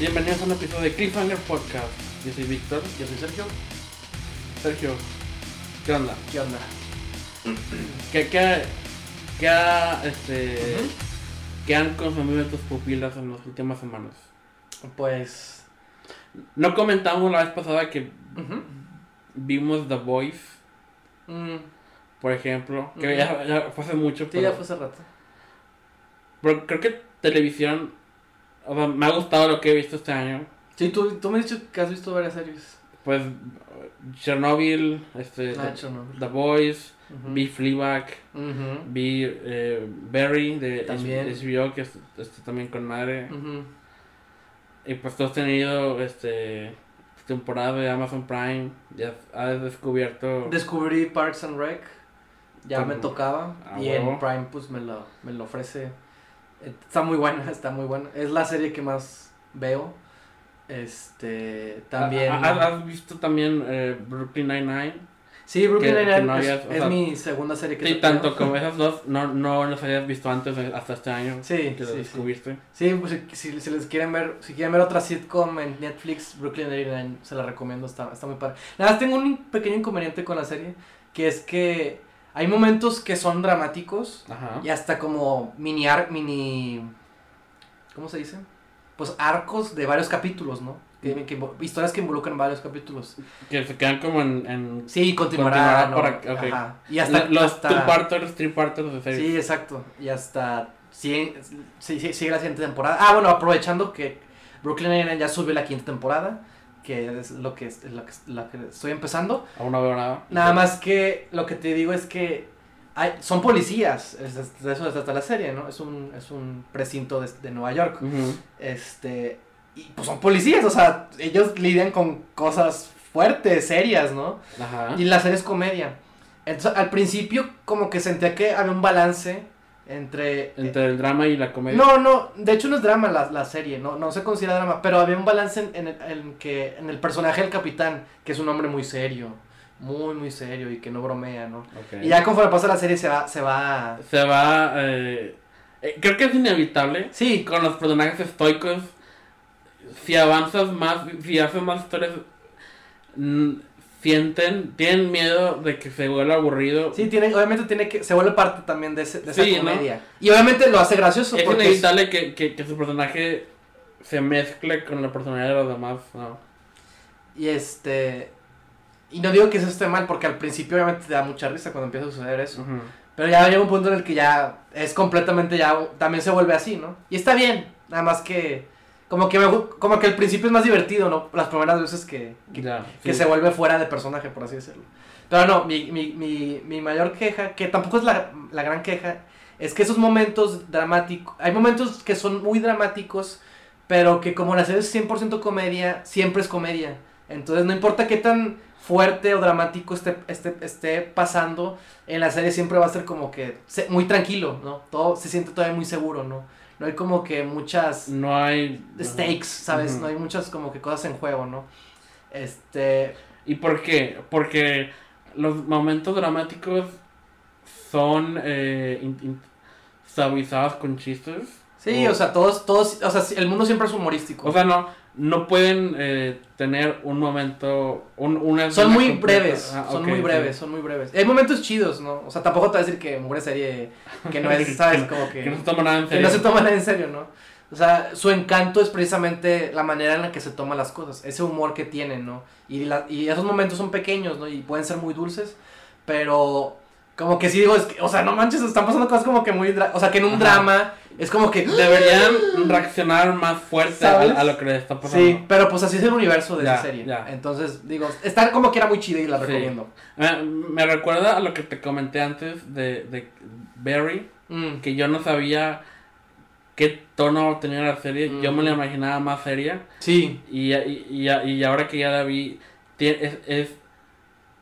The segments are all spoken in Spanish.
Bienvenidos a un episodio de Cliffhanger Podcast. Yo soy Víctor. Yo soy Sergio. Sergio, ¿qué onda? ¿Qué onda? ¿Qué, qué, qué, ha, este, qué han consumido tus pupilas en las últimas semanas? Pues. No comentamos la vez pasada que vimos The Voice, Mm, por ejemplo, que ya, ya fue hace mucho, sí, pero, ya fue hace rato. pero creo que televisión, o sea, me ha gustado lo que he visto este año. Sí, tú, tú me has dicho que has visto varias series. Pues Chernobyl, este, Ah, The, Chernobyl. The Voice, Ujú. vi Fleabag, vi eh, Barry de También. HBO, que es este, también con madre. Y pues tú has tenido este temporada de Amazon Prime, ya has descubierto Descubrí Parks and Rec. Ya me tocaba. Ah, y en Prime, pues me lo, me lo ofrece. Está muy buena, está muy buena. Es la serie que más veo. Este. También. ¿Ha- ha- ¿Has visto también eh, Brooklyn Nine-Nine? sí, Brooklyn Nine-Nine no es, habías- o es sea, mi segunda serie que Sí, veo. tanto como esas dos, no, no las habías visto antes hasta este año Sí, que sí, sí. descubriste. Sí, pues si, si, si les quieren ver, si quieren ver otra sitcom en Netflix, Brooklyn Nine-Nine, se la recomiendo, está, está muy padre. Nada más tengo un pequeño inconveniente con la serie, que es que hay momentos que son dramáticos Ajá. y hasta como mini ar, mini, ¿cómo se dice? Pues arcos de varios capítulos, ¿no? Que, historias que involucran varios capítulos. Que se quedan como en... en Sí, continuará, Continuará. Ajá. Y hasta, los hasta- two-parters, three-parters de series. Sí, exacto. Y hasta sí, sí, sigue la siguiente temporada. Ah, bueno, aprovechando que Brooklyn Nine-Nine ya subió la quinta temporada, que es lo que, es lo que, estoy empezando. Aún no veo nada. Nada más que lo que te digo es que hay, son policías, es- es- de eso trata la serie, ¿no? Es un, es un precinto de, de Nueva York. Este, y pues son policías, o sea, ellos lidian con cosas fuertes, serias, ¿no? Ajá. Y la serie es comedia. Entonces, al principio, como que sentía que había un balance entre. Entre el drama y la comedia. No, no, de hecho no es drama la, la serie, no, no se considera drama, pero había un balance en, en el, en que, en el personaje del capitán, que es un hombre muy serio, muy, muy serio y que no bromea, ¿no? Ok. Y ya conforme pasa la serie se va, se va. Se va... eh, eh, creo que es inevitable. Sí, Con los personajes estoicos, si avanzas más, si haces más historias, sienten, tienen miedo de que se vuelva aburrido. sí, tiene, obviamente tiene que, se vuelve parte también de, ese, de esa Sí, ¿no? comedia. Y obviamente lo hace gracioso es porque es- inevitable que, que, que su personaje se mezcle con la personalidad de los demás. ¿no? Y este. Y no digo que eso esté mal, porque al principio obviamente te da mucha risa cuando empieza a suceder eso. Pero ya llega un punto en el que ya es completamente ya. También se vuelve así, ¿no? Y está bien. Nada más que. Como que, me como que al principio es más divertido, ¿no? Las primeras veces que, que, Ya, que sí. se vuelve fuera de personaje, por así decirlo. Pero no, mi, mi, mi, mi mayor queja, que tampoco es la, la gran queja, es que esos momentos dramáticos. Hay momentos que son muy dramáticos, pero que como la serie es 100% comedia, siempre es comedia. Entonces no importa qué tan fuerte o dramático esté, esté, esté pasando, en la serie siempre va a ser como que muy tranquilo, ¿no? Todo se siente todavía muy seguro, ¿no? No hay como que muchas No hay... stakes, ¿sabes? No hay muchas como que cosas en juego, ¿no? Este, ¿Y por qué? Porque los momentos dramáticos son eh, in- in- suavizados con chistes. sí, O- o sea, todos, todos, o sea, el mundo siempre es humorístico. O sea, no, no pueden eh, tener un momento, un, una son muy completa. breves, Ah, son muy breves, son muy breves. Hay momentos chidos, ¿no? O sea, tampoco te voy a decir que Mugre Serie, que no es, ¿sabes? Como que, Que no se toma nada en que serio. no se toma nada en serio, ¿no? O sea, su encanto es precisamente la manera en la que se toman las cosas, ese humor que tienen, ¿no? Y, la, y esos momentos son pequeños, ¿no? Y pueden ser muy dulces, pero como que sí digo, es que, o sea, no manches, están pasando cosas como que muy, o sea, que en un Ajá. drama es como que... Deberían reaccionar más fuerte a, lo que les está pasando. Sí, pero pues así es el universo de Ya, esa serie. ya. Entonces, digo, está como que era muy chida y la Sí. recomiendo. Me recuerda a lo que te comenté antes de, de Barry, Mm, que yo no sabía qué tono tenía la serie. Yo me la Mm. imaginaba más seria. Sí, Y, y, y, y ahora que ya la vi, es, es-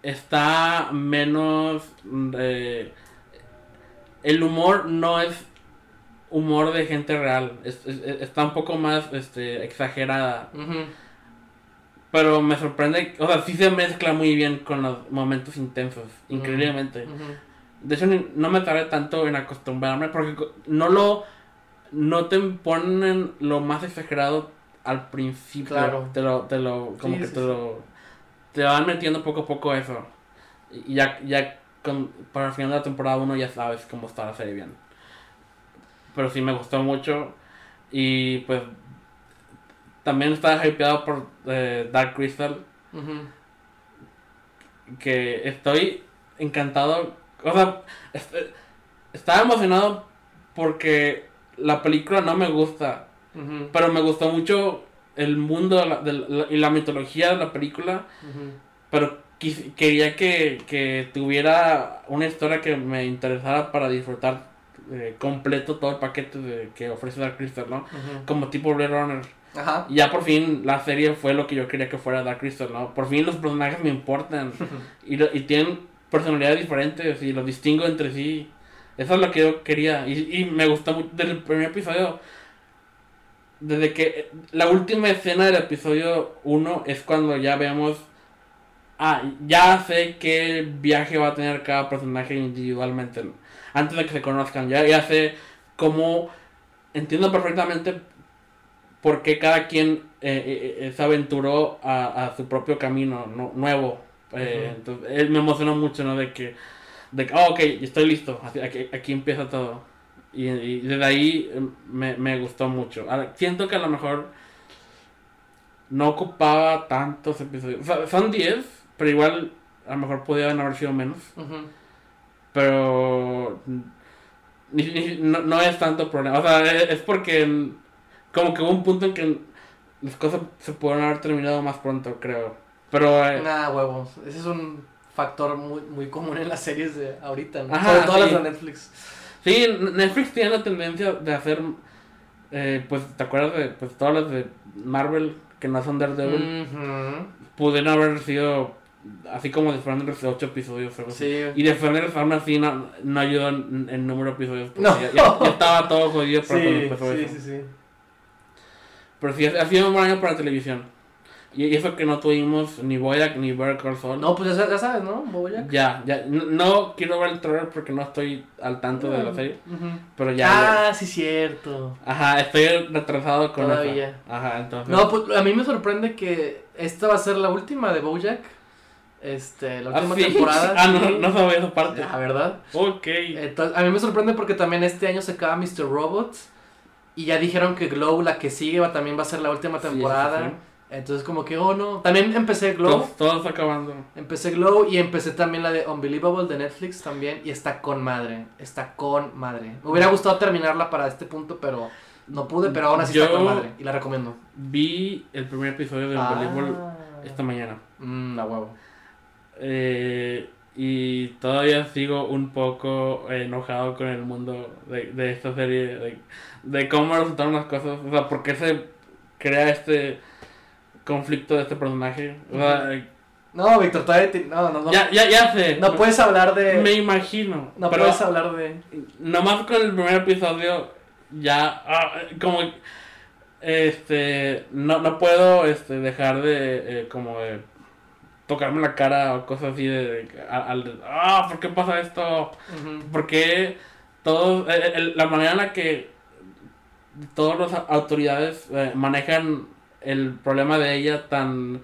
está menos... mm, eh, el humor no es humor de gente real, es- es- es- está un poco más este, exagerada. Pero me sorprende, o sea, sí se mezcla muy bien con los momentos intensos, increíblemente. De hecho, no me tardé tanto en acostumbrarme porque no lo. No te ponen lo más exagerado al principio. Claro. Te lo, te lo, como Sí, que sí, te sí. lo, te van metiendo poco a poco eso. Y ya, ya con, para el final de la temporada 1 ya sabes cómo está la serie bien. Pero sí me gustó mucho. Y pues también estaba hypeado por eh, Dark Crystal. Que estoy encantado. O sea, est- estaba emocionado porque la película no me gusta, pero me gustó mucho el mundo de la- de la- y la mitología de la película, pero quis- quería que, que tuviera una historia que me interesara para disfrutar eh, completo todo el paquete de, que ofrece Dark Crystal, ¿no? Como tipo Blade Runner. Ajá. Y ya por fin la serie fue lo que yo quería que fuera Dark Crystal, ¿no? Por fin los personajes me importan. y, y tienen personalidades diferentes y los distingo entre sí. Eso es lo que yo quería. Y, y me gustó mucho desde el primer episodio. Desde que la última escena del episodio 1 es cuando ya vemos. Ah, ya sé qué viaje va a tener cada personaje individualmente. Antes de que se conozcan. Ya, ya sé cómo. Entiendo perfectamente por qué cada quien eh, eh, eh, se aventuró a, a su propio camino nu- nuevo. Eh, entonces, él me emocionó mucho, ¿no? De que, de que, oh, ok, estoy listo, aquí, aquí empieza todo. Y, y desde ahí eh, me, me gustó mucho. Ahora, siento que a lo mejor no ocupaba tantos episodios. O sea, son 10, pero igual a lo mejor podían haber sido menos. Pero ni- ni- no, no es tanto problema. O sea, es, es porque como que hubo un punto en que las cosas se pudieron haber terminado más pronto, creo. Pero eh, Nada, huevos. Ese es un factor muy, muy común en las series de ahorita, ¿no? Ajá, Sobre todo sí. las de Netflix. Sí, Netflix tiene la tendencia de hacer, eh, pues, ¿te acuerdas de pues, todas las de Marvel que no son Daredevil? Pudieron haber sido así como Defenders de 8 episodios algo así. Sí. Y Defenders aún así no, no ayudó en, en número de episodios. porque No. Ya, ya- ya estaba todo jodido para cuando Sí, empezó sí, eso. sí, sí. Pero sí, ha sido un buen año para televisión. Y eso que no tuvimos ni Boyack ni Better Saul. No, pues ya, ya sabes, ¿no? Ya, ya. No, no quiero ver el trailer porque no estoy al tanto de la serie. Ujú. Pero ya. ya- Ah, sí, cierto. Ajá, estoy retrasado con Todavía. eso. Ajá, entonces. No, pues a mí me sorprende que esta va a ser la última de Bojack. Este, la ¿Ah, última sí? temporada. Ah, no, no sabía esa parte. La verdad. Ok. Entonces, a mí me sorprende porque también este año se acaba Mr. Robot. Y ya dijeron que Glow, la que sigue, va, también va a ser la última temporada. sí, sí. Entonces, como que, oh no. También empecé Glow. Todo, todo está acabando. Empecé Glow y empecé también la de Unbelievable de Netflix también. Y está con madre. Está con madre. Me hubiera gustado terminarla para este punto, pero no pude. Pero aún así está con madre. Y la recomiendo. Vi el primer episodio de Ah. Unbelievable esta mañana. Mmm, a huevo. Eh, y todavía sigo un poco enojado con el mundo de, de esta serie, de, de cómo resultaron las cosas, o sea, por qué se crea este conflicto de este personaje. O sea, eh, No, Víctor, todavía te- no, no, no. ya, ya, ya sé. no puedes hablar de. Me imagino. no pero puedes hablar de. nomás con el primer episodio ya ah, como este no, no puedo este dejar de eh, como de tocarme la cara o cosas así de, de- al ah ¿por qué pasa esto? Ujú. ¿Por qué todos eh, el- la manera en la que todas las autoridades eh, manejan el problema de ella tan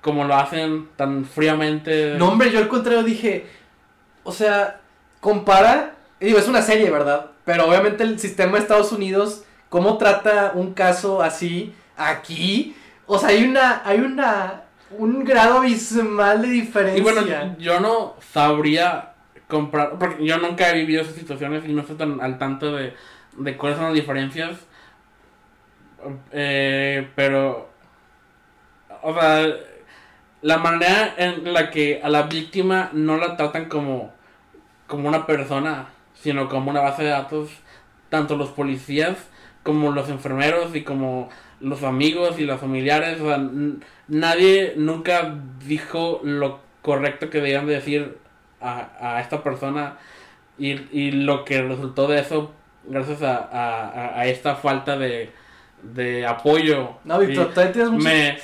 como lo hacen tan fríamente No, hombre, yo al contrario dije. O sea, compara. Digo, es una serie, ¿verdad? Pero obviamente el sistema de Estados Unidos, ¿cómo trata un caso así aquí? O sea, hay una. Hay una. Un grado abismal de diferencia. Y bueno, yo no sabría comprar, porque yo nunca he vivido esas situaciones y no estoy tan al tanto de, de cuáles son las diferencias. Eh, pero, o sea, la manera en la que a la víctima no la tratan como, como una persona, sino como una base de datos, tanto los policías como los enfermeros y como los amigos y los familiares, o sea, nadie nunca dijo lo correcto que debían de decir a, a esta persona y, y lo que resultó de eso gracias a- a esta falta de, de apoyo. No, Víctor, todavía tienes mucho. me,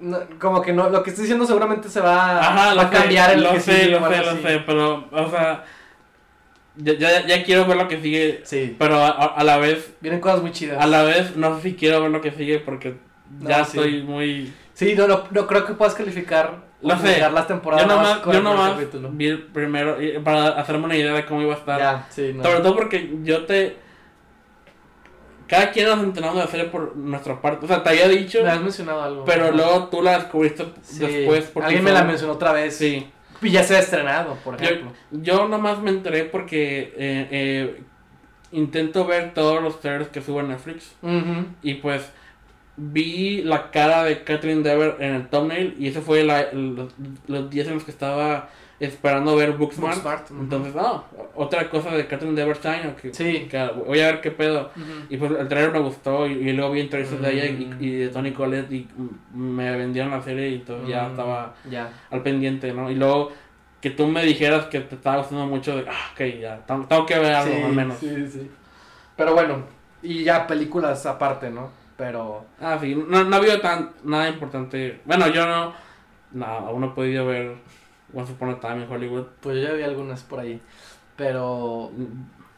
no, como que no, lo que estoy diciendo seguramente se va, Ajá, va lo a cambiar sé, en lo que sé, sigue lo sé, lo sé, pero, o sea, ya, ya, ya quiero ver lo que sigue, Sí, pero a, a- la vez, vienen cosas muy chidas. a la vez, no sé si quiero ver lo que sigue porque ya sí. estoy muy... Sí, no, no, no creo que puedas calificar, Lo sé. las temporadas Yo nomás, yo nomás vi el primero para hacerme una idea de cómo iba a estar. Ya, sí, no. Sobre todo porque yo te... Cada quien nos enteramos de serie por nuestra parte. O sea, te había dicho, Me has mencionado algo. pero luego tú la descubriste Sí, después. porque Alguien me la mencionó otra vez. Sí. Y ya se ha estrenado, por Yo, ejemplo. yo nomás me enteré porque eh, eh, intento ver todos los trailers que suben Netflix. Ujú. Y pues vi la cara de Catherine Dever en el thumbnail. Y ese fue la- los, los días en los que estaba esperando ver Booksmart. Booksmart. Entonces, ah, otra cosa de Catherine Shine. Que, Sí. que voy a ver qué pedo. Y pues el trailer me gustó. Y, y luego vi entrevistas de ella y, Mm. y de Tony Collette. Y me vendieron la serie. Y entonces ya Mm, estaba al pendiente, ¿no? Y luego que tú me dijeras que te estaba gustando mucho, de, ah, ok, ya, tengo, tengo que ver algo Sí, al menos. sí, sí. Pero bueno, y ya películas aparte, ¿no? Pero. Ah, sí, no, no ha habido tan, nada importante. Bueno, yo no, no, aún no he podido ver Once Upon a Time en Hollywood. Pues yo ya vi algunas por ahí. Pero.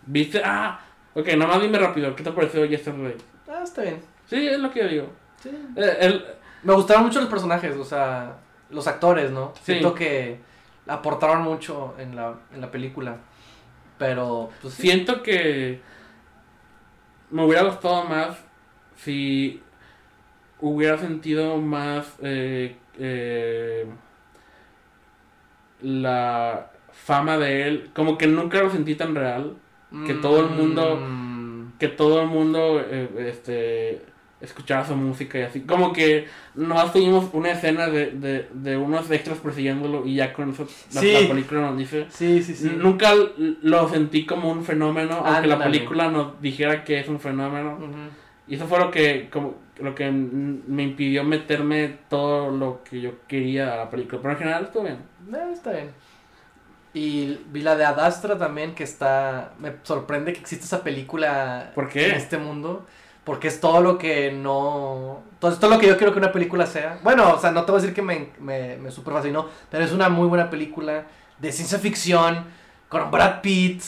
¿Viste? Ah, ok, nomás dime rápido, ¿qué te pareció Yesterday? Ah, está bien. Sí, es lo que yo digo. Sí. Eh, el- Me gustaron mucho los personajes, o sea, los actores, ¿no? Sí. Siento que aportaron mucho en la, en la película. Pero, pues sí. siento que me hubiera gustado más si hubiera sentido más eh, eh, la fama de él. Como que nunca lo sentí tan real. que todo el mundo- Mm, Que todo el mundo eh, este, escuchara su música y así. Como que nomás tuvimos una escena de, de, de unos extras persiguiéndolo y ya con eso la, Sí. la película nos dice. Sí, sí, sí. Nunca lo sentí como un fenómeno, aunque la película nos dijera que es un fenómeno. Y eso fue lo que como lo que me impidió meterme todo lo que yo quería a la película. Pero en general estuvo bien. Eh, está bien. Y vi la de Adastra también, que está... Me sorprende que exista esa película ¿Por qué? en este mundo. Porque es todo lo que no... Todo, es todo lo que yo quiero que una película sea. Bueno, o sea, no te voy a decir que me, me, me super fascinó, pero es una muy buena película de ciencia ficción con Brad Pitt,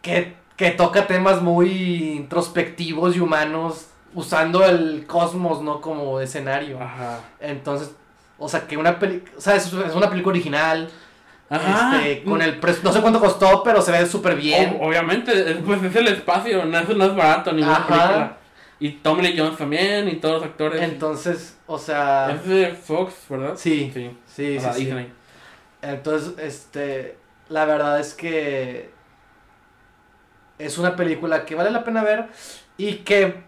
que, que toca temas muy introspectivos y humanos, usando el cosmos, ¿no? Como escenario. Ajá. Entonces, o sea, que una película, o sea, es, es una película original, Ajá. este, con el precio, no sé cuánto costó, pero se ve súper bien. Obviamente, es- pues es el espacio, no, eso no es barato ni una Ajá. película. Y Tommy Lee Jones también, y todos los actores. Entonces, o sea, es de Fox, ¿verdad? sí, Sí. sí, O sí, sea, sí. Disney. Entonces, este, la verdad es que es una película que vale la pena ver y que,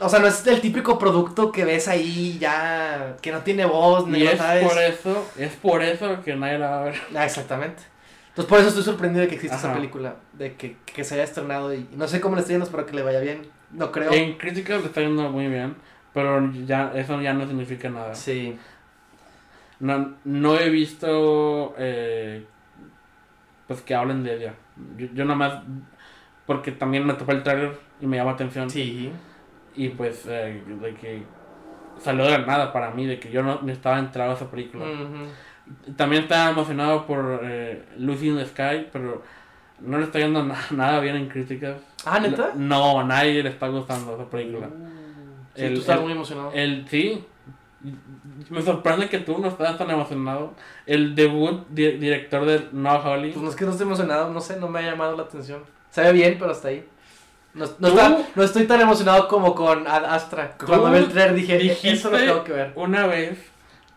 o sea, no es el típico producto que ves ahí ya, que no tiene voz, ni Y no es sabes. por eso, es por eso que nadie la va a ver. Ah, exactamente. Entonces por eso estoy sorprendido de que exista esa película, de que, que se haya estrenado y no sé cómo le está yendo, espero que le vaya bien. No creo. En críticas le está yendo muy bien, pero ya eso ya no significa nada. Sí. No, no he visto eh, pues que hablen de ella. Yo, yo nada más porque también me topé el trailer y me llama atención. Sí. Y pues eh, de que salió de la nada para mí, de que yo no, estaba entrado a esa película. Ujú. También estaba emocionado por eh, Lucy in the Sky, pero no le está yendo na- nada bien en críticas. Ah, ¿neta? No, a nadie le está gustando esa película. Sí, El- tú estás el- muy emocionado. El sí. Me sorprende que tú no estás tan emocionado. El debut di- director de No Holly. Pues no es que no estoy emocionado, no sé, no me ha llamado la atención. Se ve bien, pero hasta ahí. No, no, no estoy tan emocionado como con Ad Astra. Cuando vi el trailer dije, dijiste- eso lo tengo que ver. Una vez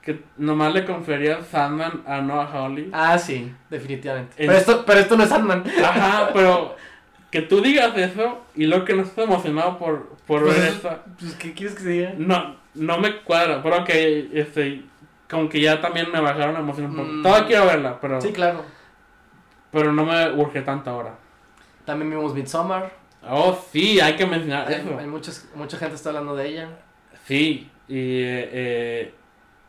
que nomás le confería Sandman a Noah Hawley. Ah, sí, definitivamente. El- Pero, esto, pero esto no es Ant-Man. Ajá, pero que tú digas eso y luego que no estás emocionado por, por ver Pues, esta. Pues, ¿qué quieres que se diga? No, no me cuadra. Pero que este, como que ya también me bajaron la emoción un poco. Mm. Todavía quiero verla, pero, Sí, claro. pero no me urge tanto ahora. También vimos Midsommar. Oh, sí, hay que mencionar Hay, eso. hay mucha gente está hablando de ella. Sí, y eh, eh,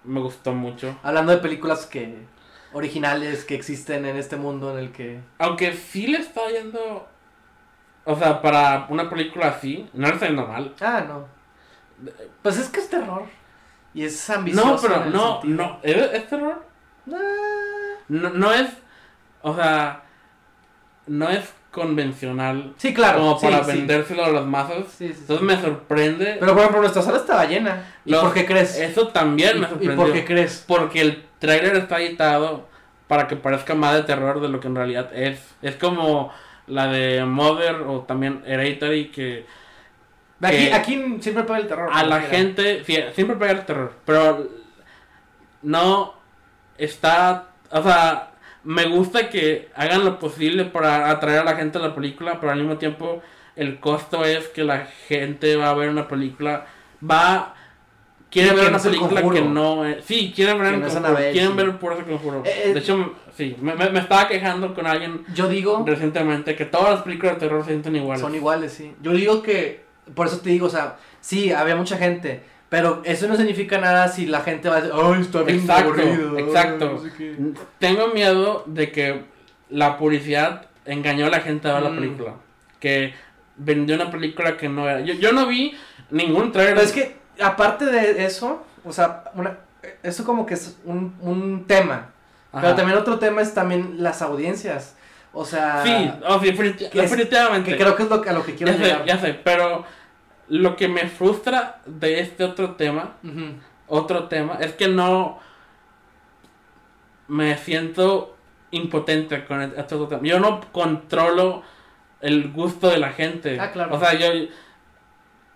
me gustó mucho. Hablando de películas que originales que existen en este mundo en el que... Aunque sí le está yendo. O sea, para una película así, no le está yendo mal. Ah, no. Pues es que es terror. Y es ambicioso. No, pero en no, sentido. no. ¿Es, es terror? Ah, No, no es. O sea. No es convencional. Sí, claro. Como sí, para sí. vendérselo a las masas. Sí, sí, sí. Entonces me sorprende. Pero por ejemplo, nuestra sala estaba llena. ¿Y Los- por qué crees? Eso también me ¿Y- ¿Y sorprendió. por qué crees? Porque el tráiler está editado para que parezca más de terror de lo que en realidad es. Es como la de Mother o también Hereditary que Aquí, aquí siempre pega el terror. a la gente sí, siempre pega el terror, pero no está, o sea, me gusta que hagan lo posible para atraer a la gente a la película, pero al mismo tiempo el costo es que la gente va a ver una película, va quiere ver una película Conjuro. que no es, sí, quieren ver Que no conjuro, quieren sí. ver por ese conjuro. Eh, eh, de hecho, sí, me, me- me estaba quejando con alguien Yo digo, recientemente que todas las películas de terror se sienten iguales. son iguales, sí. Yo digo que, por eso te digo, o sea, sí, había mucha gente. Pero eso no significa nada si la gente va a decir, ay, está bien Exacto, aburrido. exacto. no sé qué". Tengo miedo de que la publicidad engañó a la gente a ver la Mm. película. Que vendió una película que no era. Yo, yo no vi ningún trailer. Pero es que, aparte de eso, o sea, una, eso como que es un, un tema. Ajá. Pero también otro tema es también las audiencias. O sea, Sí, que es- definitivamente. que creo que es lo a lo que quiero ya sé, llegar. ya sé, pero lo que me frustra de este otro tema, otro tema, es que no me siento impotente con este otro tema. Yo no controlo el gusto de la gente. Ah, claro. O sea, yo...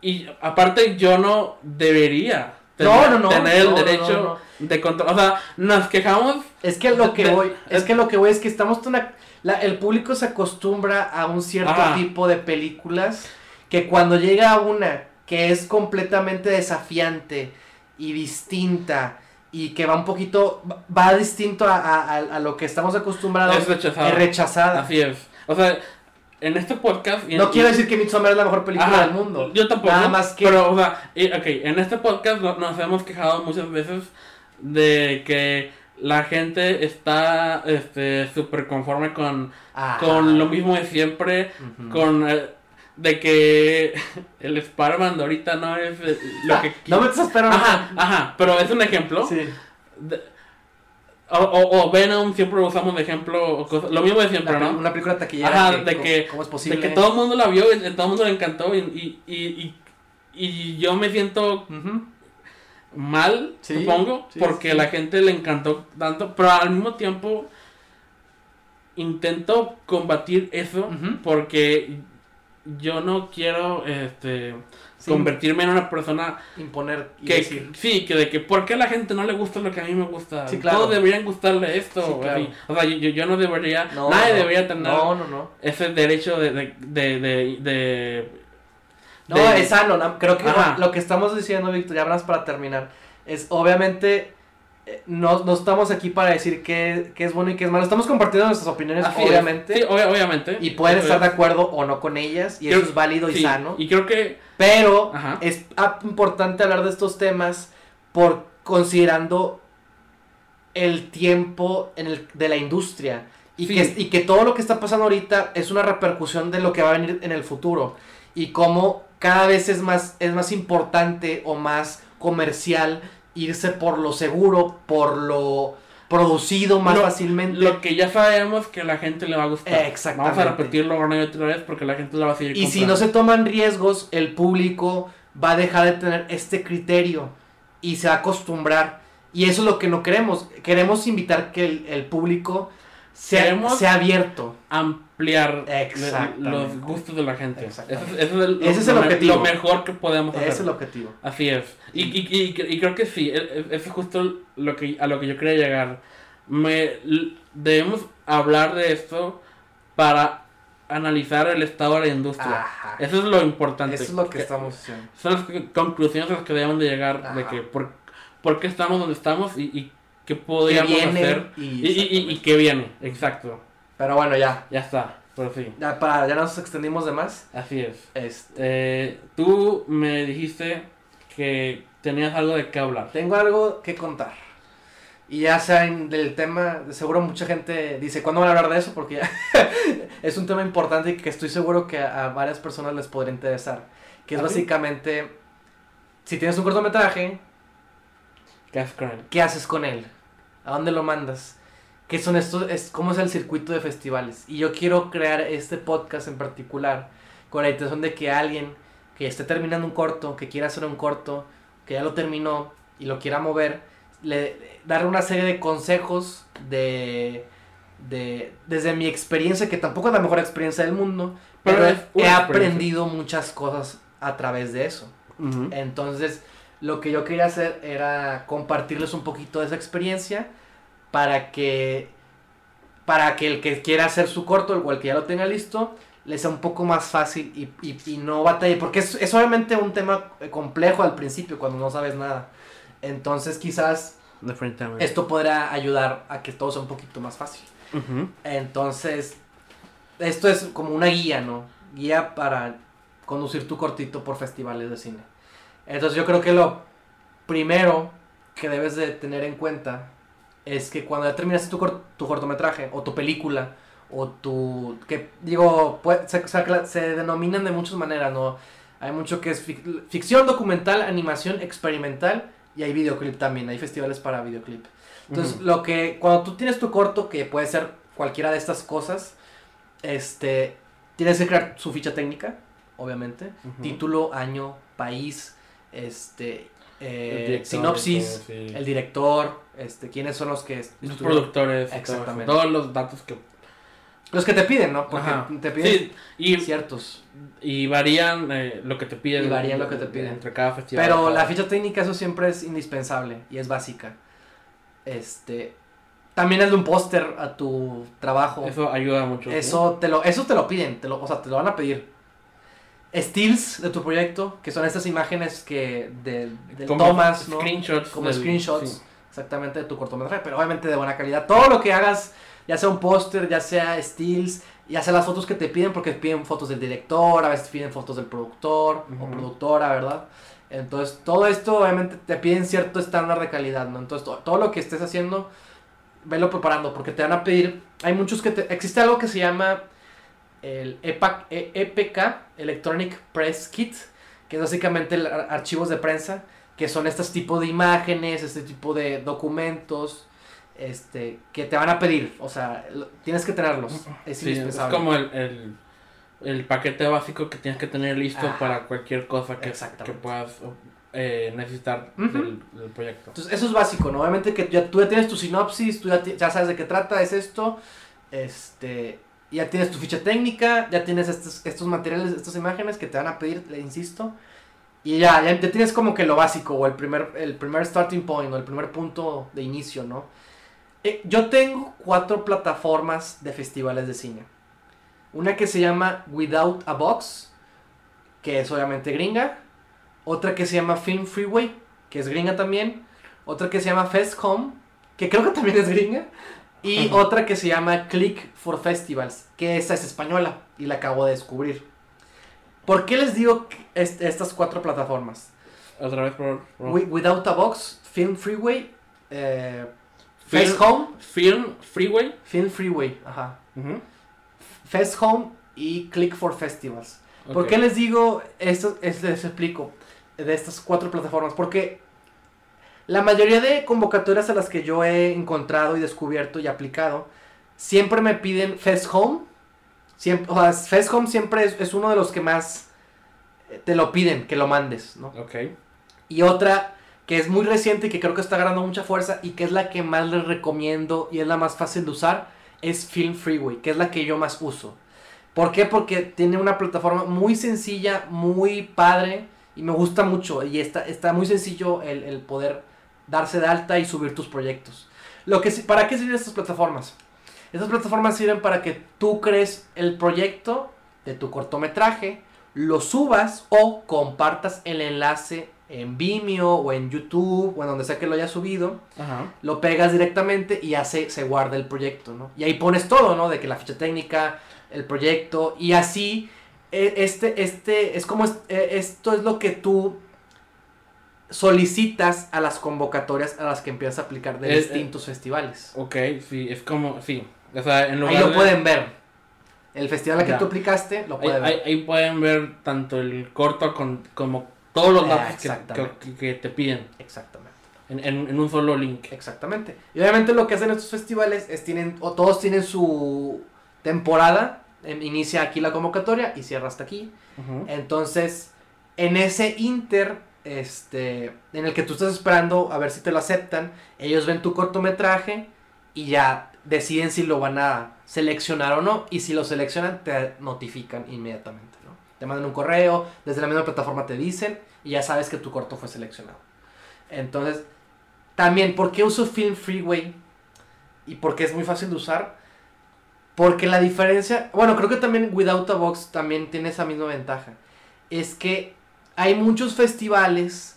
Y aparte yo no debería No, no, no, tener el derecho de control. O sea, nos quejamos Es que lo que De- voy, es es- que lo que voy es que estamos tan el público se acostumbra a un cierto tipo de películas que cuando llega una que es completamente desafiante y distinta y que va un poquito va- distinto a, a- a- lo que estamos acostumbrados es rechazada. Así es. O sea, en este podcast... en- No quiero decir que Midsommar es la mejor película Ajá, del mundo. Yo tampoco. Nada más que Pero, o sea, y- ok, en este podcast no- nos hemos quejado muchas veces de que la gente está este súper conforme con, con lo mismo de siempre, con eh, de que el Spider-Man de ahorita no es eh, lo que No me estás esperando. Ajá, ajá, pero es un ejemplo. Sí. De- o, o, o Venom siempre lo usamos de ejemplo, lo mismo de siempre, La ¿no? Una película taquillera. Ajá, que, de que- ¿Cómo es posible? De que todo el mundo la vio todo el mundo le encantó y, y, y, y, yo me siento mal, Sí, supongo, sí, porque sí. la gente le encantó tanto, pero al mismo tiempo intento combatir eso porque yo no quiero este Sí. convertirme en una persona Imponer y que decir. sí, que de que por qué a la gente no le gusta lo que a mí me gusta. Sí, claro. Todos deberían gustarle esto. Sí, claro. O sea, yo, yo no debería, No, nadie no. debería tener No, no, ese derecho de, de, de, de, de- No, de- es sano. no, creo que Ajá. lo que estamos diciendo, Víctor, ya más para terminar, es obviamente no, no estamos aquí para decir qué, qué es bueno y qué es malo. Estamos compartiendo nuestras opiniones, Así es. obviamente. Sí, obvia- obviamente. Y pueden estar de acuerdo o no con ellas, y Creo- eso es válido y sano. Y creo que. Pero Ajá. es importante hablar de estos temas por considerando el tiempo en el, de la industria. Y, Sí. que, y que todo lo que está pasando ahorita es una repercusión de lo que va a venir en el futuro. Y cómo cada vez es más, es más importante o más comercial irse por lo seguro, por lo producido más Lo- fácilmente. Lo que ya sabemos que a la gente le va a gustar. Exactamente. Vamos a repetirlo una y otra vez porque la gente la va a seguir Y si no se toman riesgos, el público va a dejar de tener este criterio y se va a acostumbrar. Y eso es lo que no queremos. Queremos invitar que el, el público sea, sea abierto. Ampliar los gustos de la gente. Ese Exactamente. es, ese es el, Ese es lo el me- objetivo. Lo mejor que podemos hacer. Ese es el objetivo. Así es. Y, y, y, y creo que sí, e- e- eso es justo lo que, a lo que yo quería llegar. Me, debemos hablar de esto para analizar el estado de la industria. Ajá. Eso es lo importante. Eso es lo que Que- estamos haciendo. Son las conclusiones a las que debemos de llegar de que por, por qué estamos donde estamos y, y qué podríamos hacer. y, y, y qué viene, exacto. Pero bueno, ya. Ya está, por fin. Ya, para, ya nos extendimos de más. Así es. Este, Eh, tú me dijiste que tenías algo de qué hablar. tengo algo que contar. Y ya saben del tema, seguro mucha gente dice, ¿cuándo van a hablar de eso? Porque ya es un tema importante y que estoy seguro que a, a varias personas les podría interesar. Que es básicamente, si tienes un cortometraje, ¿Qué haces con él? ¿qué haces con él? ¿A dónde lo mandas? Qué son estos, es, cómo es el circuito de festivales. Y yo quiero crear este podcast en particular con la intención de que alguien que esté terminando un corto, que quiera hacer un corto, que ya lo terminó y lo quiera mover, le, darle una serie de consejos de, de, desde mi experiencia, que tampoco es la mejor experiencia del mundo, pero, Pero he, aprendido muchas cosas a través de eso. Entonces, lo que yo quería hacer era compartirles un poquito de esa experiencia para que para que el que quiera hacer su corto el que ya lo tenga listo le sea un poco más fácil y, y, y no batalle porque es, es obviamente un tema eh, complejo al principio cuando no sabes nada. Entonces quizás esto podrá ayudar a que todo sea un poquito más fácil. Entonces esto es como una guía no guía para conducir tu cortito por festivales de cine. Entonces yo creo que lo primero que debes de tener en cuenta es que cuando ya terminaste tu, cor- tu cortometraje o tu película o tu que digo puede- se, se- se denominan de muchas maneras no hay mucho que es fic- ficción documental animación experimental y hay videoclip también hay festivales para videoclip. Entonces lo que cuando tú tienes tu corto que puede ser cualquiera de estas cosas este tienes que crear su ficha técnica obviamente título año país este eh, El director, sinopsis sí. el director este quiénes son los que Los estuvieron- productores. todo. Exactamente. Todos los datos que. los que te piden no porque Ajá. te piden Sí, y, ciertos y varían eh, lo que te piden. Y varían lo que te piden. Entre cada festival. pero cada- la ficha técnica eso siempre es indispensable y es básica este también es de un póster a tu trabajo Eso ayuda mucho. ¿sí? Eso te lo, eso te lo piden, te lo, o sea, te lo van a pedir. Stills de tu proyecto, que son estas imágenes que de, de Como tomas, ¿no? Screenshots. Como del- screenshots, sí. Exactamente de tu cortometraje, pero obviamente de buena calidad. Todo lo que hagas, ya sea un póster, ya sea stills, ya sea las fotos que te piden, porque te piden fotos del director, a veces te piden fotos del productor o productora, ¿verdad? Entonces, todo esto obviamente te piden cierto estándar de calidad, ¿no? Entonces, to- todo lo que estés haciendo, velo preparando, porque te van a pedir, hay muchos que te, existe algo que se llama el EPA E- EPK, Electronic Press Kit, que es básicamente el ar- archivos de prensa, que son estos tipos de imágenes, este tipo de documentos, este, que te van a pedir, o sea, tienes que tenerlos, es Sí, es como el, el, el paquete básico que tienes que tener listo Ajá. para cualquier cosa que, que puedas eh, necesitar del, del proyecto. Entonces, eso es básico, ¿no? Obviamente que ya, tú ya tienes tu sinopsis, tú ya, ya sabes de qué trata, es esto, este, ya tienes tu ficha técnica, ya tienes estos, estos materiales, estas imágenes que te van a pedir, le insisto, y ya, ya, tienes como que lo básico, o el primer, el primer starting point, o el primer punto de inicio, ¿no? Eh, yo tengo cuatro plataformas de festivales de cine. Una que se llama Without a Box, que es obviamente gringa. Otra que se llama Film Freeway, que es gringa también. Otra que se llama Fest Home, que creo que también es gringa. Y otra que se llama Click for Festivals, que esa es española y la acabo de descubrir. ¿Por qué les digo est- estas cuatro plataformas? Otra vez por... Wi- Without a Box, Film Freeway, eh, Film- Fest Home, Film Freeway. Film Freeway, ajá. Ujú. Fest Home y Click for Festivals. ¿Por qué les digo esto? Es, les explico de estas cuatro plataformas. Porque la mayoría de convocatorias a las que yo he encontrado y descubierto y aplicado, siempre me piden Fest Home. Siempre, o sea, Fest Home siempre es, es uno de los que más eh, te lo piden, que lo mandes, ¿no? Ok. Y otra que es muy reciente y que creo que está ganando mucha fuerza y que es la que más les recomiendo y es la más fácil de usar, es Film Freeway, que es la que yo más uso. ¿Por qué? Porque tiene una plataforma muy sencilla, muy padre y me gusta mucho y está, está muy sencillo el, el poder darse de alta y subir tus proyectos. Lo que, ¿Para qué sirven estas plataformas? Estas plataformas sirven para que tú crees el proyecto de tu cortometraje, lo subas o compartas el enlace en Vimeo o en YouTube o en donde sea que lo hayas subido, Ajá. lo pegas directamente y ya se, se guarda el proyecto, ¿no? Y ahí pones todo, ¿no? De que la ficha técnica, el proyecto y así eh, este, este, es como, eh, esto es lo que tú solicitas a las convocatorias a las que empiezas a aplicar de Eh, distintos festivales. Ok, sí, es como, sí. O sea, en lugar Ahí lo de- pueden ver. El festival al que tú aplicaste lo Ahí, pueden ver. ahí- ahí pueden ver tanto el corto con, como todos los datos que, exactamente. que- que te piden. Exactamente. En, en- en un solo link. Exactamente. Y obviamente lo que hacen estos festivales es tienen, o todos tienen su temporada, em, inicia aquí la convocatoria y cierra hasta aquí. Entonces, en ese inter, este, en el que tú estás esperando a ver si te lo aceptan, ellos ven tu cortometraje y ya deciden si lo van a seleccionar o no. Y si lo seleccionan, te notifican inmediatamente, ¿no? Te mandan un correo, desde la misma plataforma te dicen y ya sabes que tu corto fue seleccionado. Entonces, también, ¿por qué uso Film Freeway? Y porque es muy fácil de usar. Porque la diferencia, bueno, creo que también Without a Box también tiene esa misma ventaja. Es que hay muchos festivales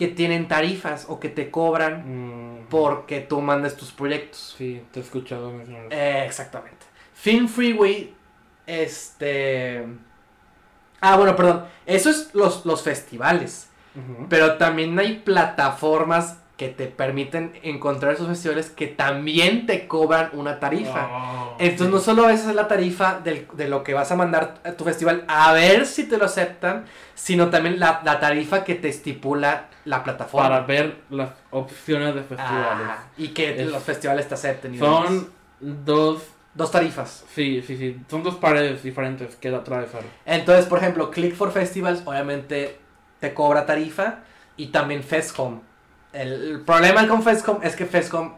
que tienen tarifas o que te cobran Mm, porque tú mandes tus proyectos. Sí, te he escuchado mencionar. Eh, exactamente. Film Freeway, este... Ah, bueno, perdón. Eso es los, los festivales. Pero también hay plataformas que te permiten encontrar esos festivales que también te cobran una tarifa. Oh, Entonces sí. no solo esa es la tarifa del- de lo que vas a mandar a tu festival a ver si te lo aceptan, sino también la, la tarifa que te estipula la plataforma. Para ver las opciones de festivales. Ah, y que Es- los festivales te acepten. y demás. Son dos, dos tarifas. sí, sí, sí, son dos paredes diferentes que atravesar. Entonces, por ejemplo, Click for Festivals obviamente te cobra tarifa y también Festcom. El, el problema con Festcom es que Festcom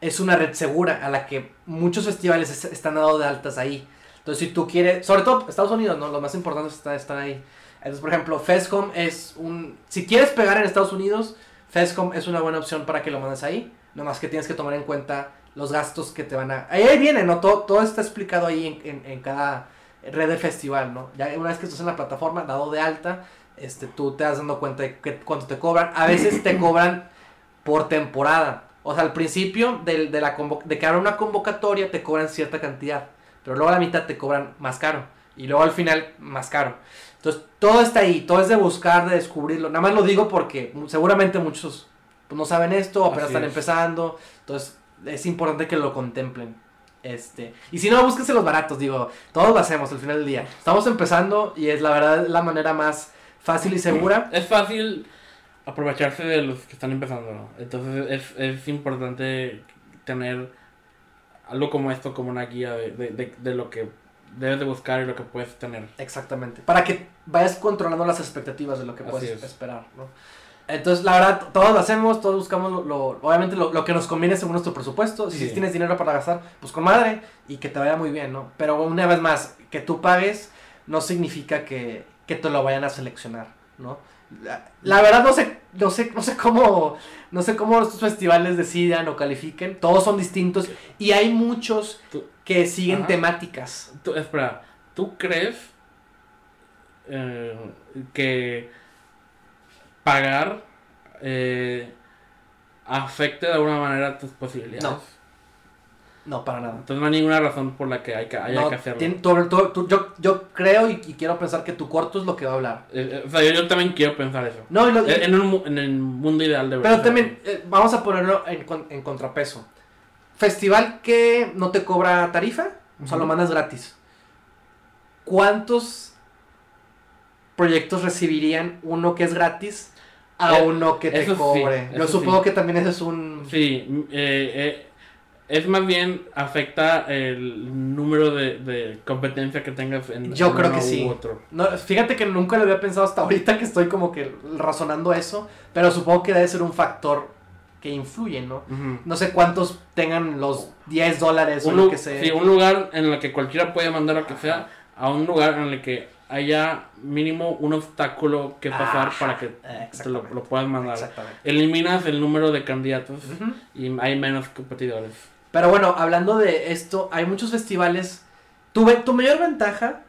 es una red segura a la que muchos festivales es- están dados de altas ahí. Entonces, si tú quieres, sobre todo Estados Unidos, ¿no? Lo más importante está, están ahí. Entonces, por ejemplo, Festcom es un... Si quieres pegar en Estados Unidos, Festcom es una buena opción para que lo mandes ahí. Nomás que tienes que tomar en cuenta los gastos que te van a... Ahí, ahí viene, ¿no? Todo, todo está explicado ahí en, en- en cada red de festival, ¿no? Ya una vez que estás en la plataforma, dado de alta, este, tú te das dando cuenta de que, cuánto te cobran. A veces te cobran por temporada. O sea, al principio del- de, la de que abra una convocatoria te cobran cierta cantidad, pero luego a la mitad te cobran más caro y luego al final más caro. Entonces, todo está ahí, todo es de buscar, de descubrirlo. Nada más lo digo porque seguramente muchos pues, no saben esto, apenas Así están es. empezando. Entonces, es importante que lo contemplen. Este, y si no, búsquense los baratos, digo, todos lo hacemos al final del día. Estamos empezando y es la verdad la manera más fácil y segura. Es fácil aprovecharse de los que están empezando, ¿no? Entonces es, es importante tener algo como esto como una guía de, de, de- de lo que debes de buscar y lo que puedes tener. Exactamente. Para que vayas controlando las expectativas de lo que Así puedes es. esperar, ¿no? Entonces, la verdad, todos lo hacemos, todos buscamos lo, lo- obviamente lo, lo que nos conviene según nuestro presupuesto. Si Sí. tienes dinero para gastar, pues con madre y que te vaya muy bien, ¿no? Pero una vez más, que tú pagues no significa que, que te lo vayan a seleccionar, ¿no? La, la verdad no sé, no sé, no sé cómo, no sé cómo estos festivales decidan o califiquen. Todos son distintos y hay muchos que siguen Ajá. temáticas. Tú- espera, ¿tú crees eh, que pagar eh, afecte de alguna manera tus posibilidades? No. No, para nada. Entonces no hay ninguna razón por la que hay que, haya No, que hacerlo. tien- tú- tú- tú- yo, yo creo y, y quiero pensar que tu corto es lo que va a hablar. Eh, eh, o sea, yo, yo también quiero pensar eso. No, lo- En, un en el mundo ideal de pero también eh, vamos a ponerlo en, en contrapeso. Festival que no te cobra tarifa, o sea, lo mandas gratis. ¿Cuántos proyectos recibirían uno que es gratis a Eh, uno que te eso sí, cobre? Yo supongo sí. que también ese es un... Sí, eh, eh, es más bien afecta el número de, de competencia que tengas en Yo en creo uno que sí. u otro. No, fíjate que nunca lo había pensado hasta ahorita que estoy como que razonando eso, pero supongo que debe ser un factor que influye, ¿no? No sé cuántos tengan los 10 dólares o lo que sea. sí, un lugar en el que cualquiera puede mandar lo que sea, a un lugar en el que haya mínimo un obstáculo que pasar Ajá, para que te lo, lo puedas mandar. Exactamente. Eliminas el número de candidatos y hay menos competidores. Pero bueno, hablando de esto, hay muchos festivales. Tu, tu mayor ventaja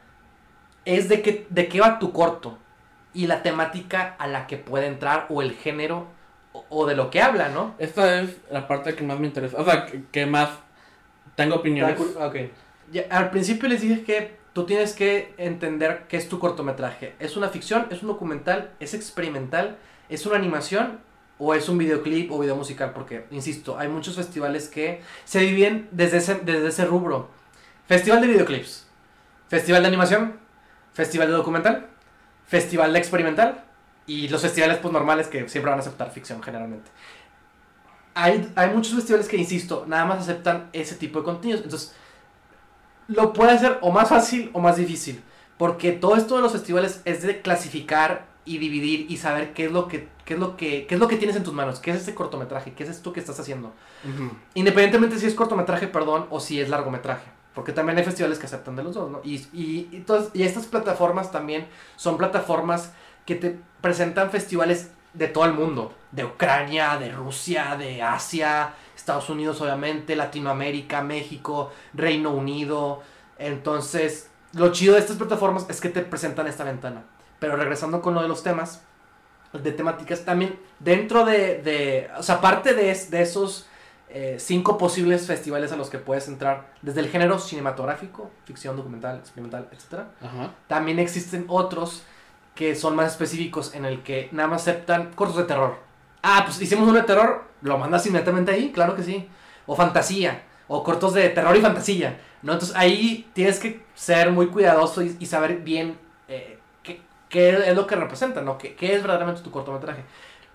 es de que de qué va tu corto y la temática a la que puede entrar o el género o, o de lo que habla, ¿no? Esta es la parte que más me interesa. O sea, que, que más tengo opiniones. Ok. Ya, al principio les dije que tú tienes que entender qué es tu cortometraje. ¿Es una ficción? ¿Es un documental? ¿Es experimental? ¿Es una animación? ¿O es un videoclip o video musical? Porque, insisto, hay muchos festivales que se dividen desde ese, desde ese rubro. Festival de videoclips. Festival de animación. Festival de documental. Festival de experimental. y los festivales pues normales que siempre van a aceptar ficción generalmente. Hay, hay muchos festivales que, insisto, nada más aceptan ese tipo de contenidos. Entonces, lo puede hacer o más fácil o más difícil. Porque todo esto de los festivales es de clasificar y dividir y saber qué es lo que, qué es lo que, qué es lo que tienes en tus manos, qué es este cortometraje, qué es esto que estás haciendo. Independientemente si es cortometraje, perdón, o si es largometraje. Porque también hay festivales que aceptan de los dos, ¿no? Y, y, y, y estas plataformas también son plataformas que te presentan festivales de todo el mundo. De Ucrania, de Rusia, de Asia, Estados Unidos obviamente, Latinoamérica, México, Reino Unido. Entonces, lo chido de estas plataformas es que te presentan esta ventana. Pero regresando con lo de los temas, de temáticas, también dentro de, de o sea, aparte de, de esos eh, cinco posibles festivales a los que puedes entrar, desde el género cinematográfico, ficción, documental, experimental, etc. También existen otros que son más específicos en el que nada más aceptan cortos de terror. Ah, pues hicimos uno de terror, lo mandas inmediatamente ahí, claro que sí. O fantasía, o cortos de terror y fantasía, ¿no? Entonces ahí tienes que ser muy cuidadoso y, saber bien eh, qué, es lo que representa, ¿no? ¿Qué, ¿Qué, es verdaderamente tu cortometraje?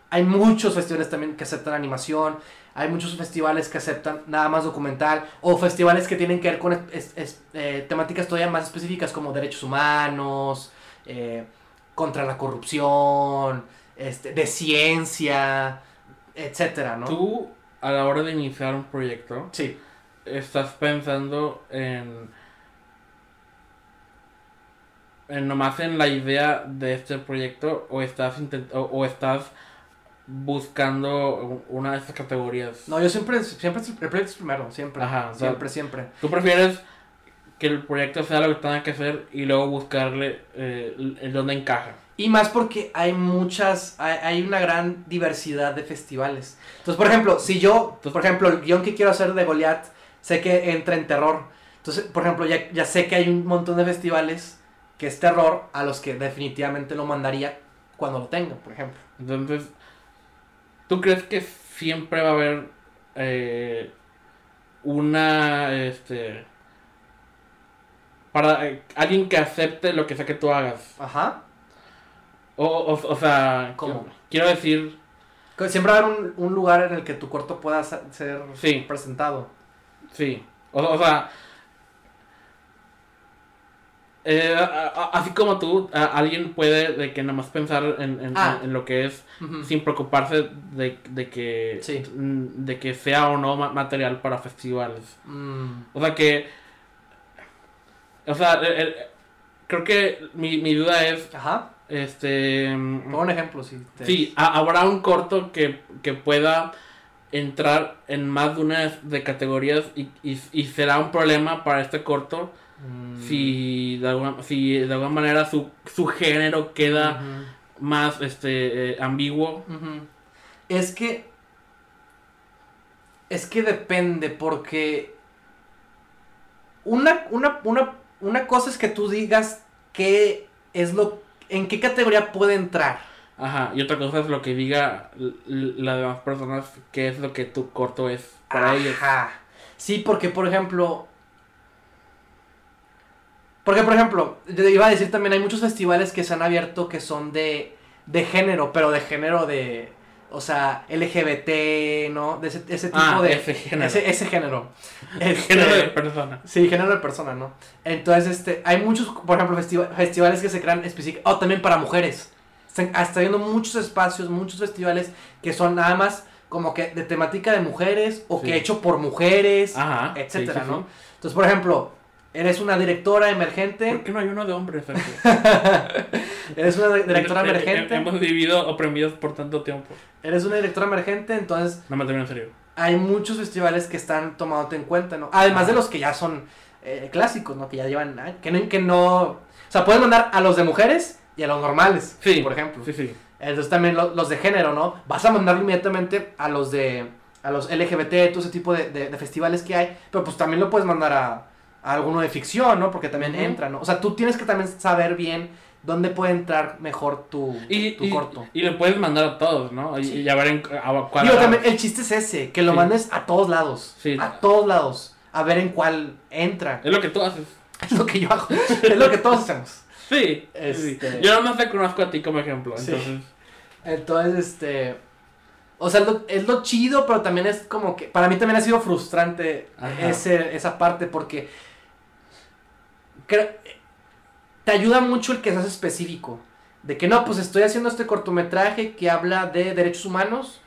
Hay muchos festivales también que aceptan animación, hay muchos festivales que aceptan nada más documental, o festivales que tienen que ver con eh, temáticas todavía más específicas como derechos humanos, eh, contra la corrupción, este, de ciencia, etcétera, ¿no? Tú, a la hora de iniciar un proyecto, sí. estás pensando en, en nomás en la idea de este proyecto o estás intent o, estás buscando una de estas categorías. No, yo siempre, siempre el proyecto es primero, siempre. Ajá, siempre, siempre. Tú prefieres que el proyecto sea lo que tenga que hacer y luego buscarle eh, el dónde encaja. Y más porque hay muchas, hay, una gran diversidad de festivales. Entonces, por ejemplo, si yo, por ejemplo, el guion que quiero hacer de Goliath, sé que entra en terror. Entonces, por ejemplo, ya, ya sé que hay un montón de festivales que es terror a los que definitivamente lo mandaría cuando lo tenga, por ejemplo. Entonces, ¿tú crees que siempre va a haber eh, una, este, para eh, alguien que acepte lo que sea que tú hagas. Ajá. O, o, o sea, ¿cómo? Quiero decir... Siempre va a haber un, un, lugar en el que tu corto pueda ser sí. presentado. Sí. O, o sea... Eh, así como tú, alguien puede de que nada más pensar en, en, ah. en lo que es sin preocuparse de, de que sí. de que sea o no material para festivales. Mm. O sea que o sea, creo que mi, mi duda es. Ajá. Este. Pongo un ejemplo, sí. Sí, habrá un corto que, que pueda entrar en más de una de categorías y, y, y será un problema para este corto mm. si, de alguna, si de alguna manera su, su género queda más este eh, ambiguo. Es que es que depende porque una, una, una una cosa es que tú digas qué es lo, en qué categoría puede entrar. Ajá, y otra cosa es lo que diga las demás personas, qué es lo que tu corto es para ellos. Ajá. Sí, porque por ejemplo, porque por ejemplo, iba a decir también, hay muchos festivales que se han abierto que son de, de género, pero de género de, o sea, LGBT, ¿no? De ese, ese tipo ah, de... Ese género. Ese, ese género. Este, género de persona. Sí, género de persona, ¿no? Entonces, este, hay muchos, por ejemplo, festivales que se crean específicos, oh, también para mujeres. Está viendo muchos espacios, muchos festivales que son nada más como que de temática de mujeres o que hecho por mujeres, Ajá, etcétera, ¿no? Entonces, por ejemplo, Eres una directora emergente. ¿Por qué no hay uno de hombres? Eres una directora emergente. Hemos vivido oprimidos por tanto tiempo. Eres una directora emergente, entonces. No me en serio. Hay muchos festivales que están tomándote en cuenta, ¿no? Además de los que ya son eh, clásicos, ¿no? Que ya llevan. Que no, que no. O sea, puedes mandar a los de mujeres y a los normales. Sí. Por ejemplo. Sí, sí. Entonces también los de género, ¿no? Vas a mandarlo inmediatamente a los de. A los LGBT, todo ese tipo de, de festivales que hay. Pero pues también lo puedes mandar a alguno de ficción, ¿no? Porque también entra, ¿no? O sea, tú tienes que también saber bien dónde puede entrar mejor tu, tu corto. Y le puedes mandar a todos, ¿no? Y, y a ver en cuál. Digo, también el chiste es ese, que lo mandes a todos lados. Sí. A todos lados. A ver en cuál entra. Es lo que tú haces. Es lo que yo hago. es lo que todos hacemos. Sí. Este... Yo no me conozco a ti como ejemplo, entonces. Entonces, este. O sea, lo- es lo chido, pero también es como que. Para mí también ha sido frustrante ese, esa parte, porque. Creo- te ayuda mucho el que seas específico. De que no, pues estoy haciendo este cortometraje que habla de derechos humanos.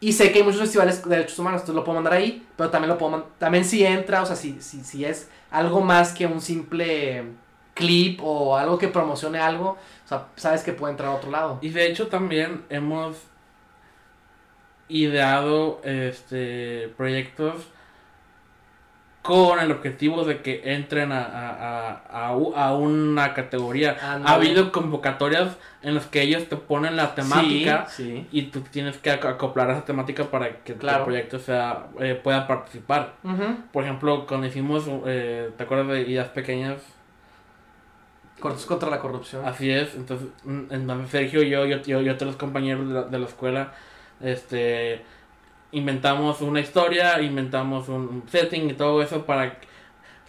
Y sé que hay muchos festivales de derechos humanos, entonces lo puedo mandar ahí, pero también lo puedo también si entra, o sea, si, si, si es algo más que un simple clip o algo que promocione algo, o sea, sabes que puede entrar a otro lado. Y de hecho también hemos ideado este proyectos con el objetivo de que entren a, a, a, a una categoría. Ha habido convocatorias en las que ellos te ponen la temática Sí, y tú tienes que ac- acoplar esa temática para que Claro. el proyecto sea eh, pueda participar. Por ejemplo, cuando hicimos, eh, ¿te acuerdas de Ideas Pequeñas? Cortos contra la corrupción. Así es, entonces, entonces Sergio y yo, yo, yo y otros compañeros de la, de la escuela, este, inventamos una historia, inventamos un setting y todo eso para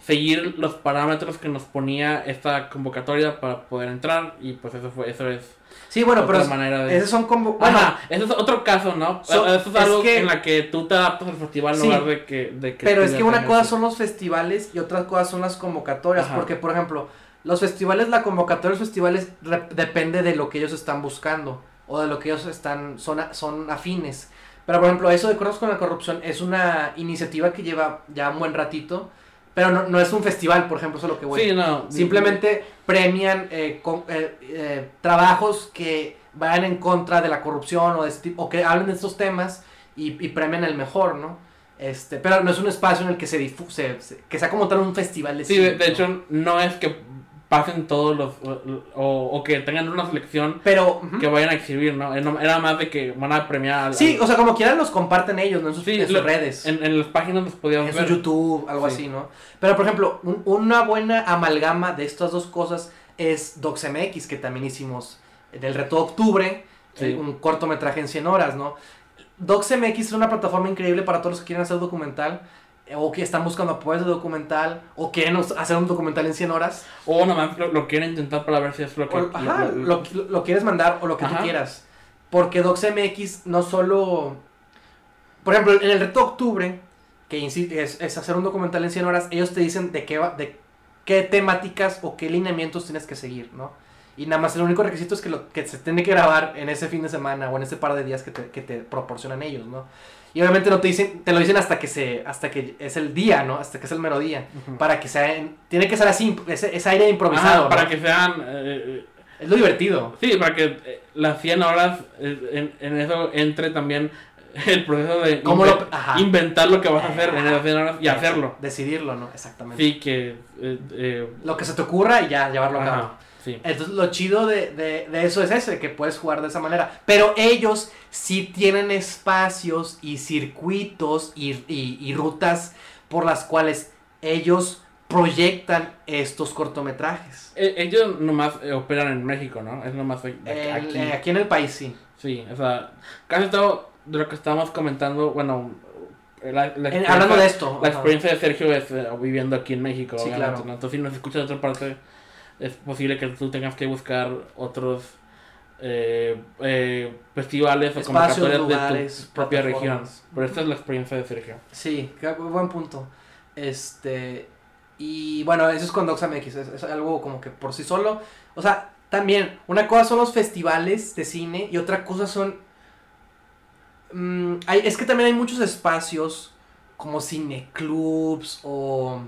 seguir los parámetros que nos ponía esta convocatoria para poder entrar y pues eso fue, eso es Sí, bueno, otra pero manera de... esos son como... Bueno, Ajá, ese es otro caso, ¿no? So- eso es es algo que- en la que tú te adaptas al festival en Sí. lugar de que... De que pero es que una cosa son los festivales y otra cosa son las convocatorias. Ajá. Porque, por ejemplo, los festivales, la convocatoria de los festivales depende de lo que ellos están buscando o de lo que ellos están, son, a- son afines. Pero, por ejemplo, eso de Cortos con la Corrupción es una iniciativa que lleva ya un buen ratito, pero no, no es un festival, por ejemplo, eso es lo que voy. Sí, no. Simplemente premian eh, con- eh, eh, trabajos que vayan en contra de la corrupción o, de este tipo- o que hablen de estos temas y, y premian el mejor, ¿no? Este, pero no es un espacio en el que se difuse, que sea como tal un festival de Sí, cine, de, de ¿no? hecho, no es que pasen todos los. O, o que tengan una selección Pero, que vayan a exhibir, ¿no? Era más de que van a premiar. al- sí, al- o sea, como quieran los comparten ellos, ¿no? En sus, Sí, en sus lo- redes. En, en las páginas los podíamos en su ver. YouTube, algo Sí. así, ¿no? Pero, por ejemplo, un- una buena amalgama de estas dos cosas es DocsMX, que también hicimos del reto de octubre, Sí. eh, un cortometraje en 100 horas, ¿no? DocsMX es una plataforma increíble para todos los que quieren hacer documental, eh, o que están buscando apoyos de documental, o quieren hacer un documental en 100 horas, O nomás lo, lo quieren intentar para ver si es lo que. o, ajá, lo- lo, lo- lo quieres mandar o lo que tú Ajá. quieras. Porque DocsMX no solo... Por ejemplo, en el reto de octubre, que es, es hacer un documental en 100 horas, ellos te dicen de qué, va- de qué temáticas o qué lineamientos tienes que seguir, ¿no? Y nada más el único requisito es que, lo, que se tiene que grabar en ese fin de semana o en ese par de días que te, que te proporcionan ellos, ¿no? Y obviamente no te dicen, te lo dicen hasta que se, hasta que es el día, ¿no? Hasta que es el mero día. Para que sea, en- tiene que ser así, ese, ese aire improvisado, para que sean. eh, Es lo divertido. sí, para que eh, las 100 horas eh, en, en eso entre también el proceso de ¿Cómo inven- lo- inventar lo que vas a hacer en esas 100 horas y hacerlo. Decidirlo, ¿no? Exactamente. Sí, que. eh, eh, Lo que se te ocurra y ya llevarlo a cabo. Sí. Entonces lo chido de, de, de eso es ese, que puedes jugar de esa manera. Pero ellos sí tienen espacios y circuitos y, y- y rutas por las cuales ellos proyectan estos cortometrajes. Eh, ellos nomás eh, operan en México, ¿no? Es nomás El- aquí. eh, aquí en el país sí. Sí, o sea, casi todo de lo que estábamos comentando, bueno, la, la En- experiencia- hablando de esto. La experiencia de Sergio es eh, viviendo aquí en México, Sí, claro. ¿no? Entonces, si nos escuchas de otra parte, es posible que tú tengas que buscar otros eh, eh, festivales o convocatorias de tu propia región. Pero esta es la experiencia de Sergio. Sí, buen punto. Este. Y bueno, eso es con DoxaMX. Es, es algo como que por sí solo. O sea, también, una cosa son los festivales de cine y otra cosa son. mm, hay, es que también hay muchos espacios como cineclubs o,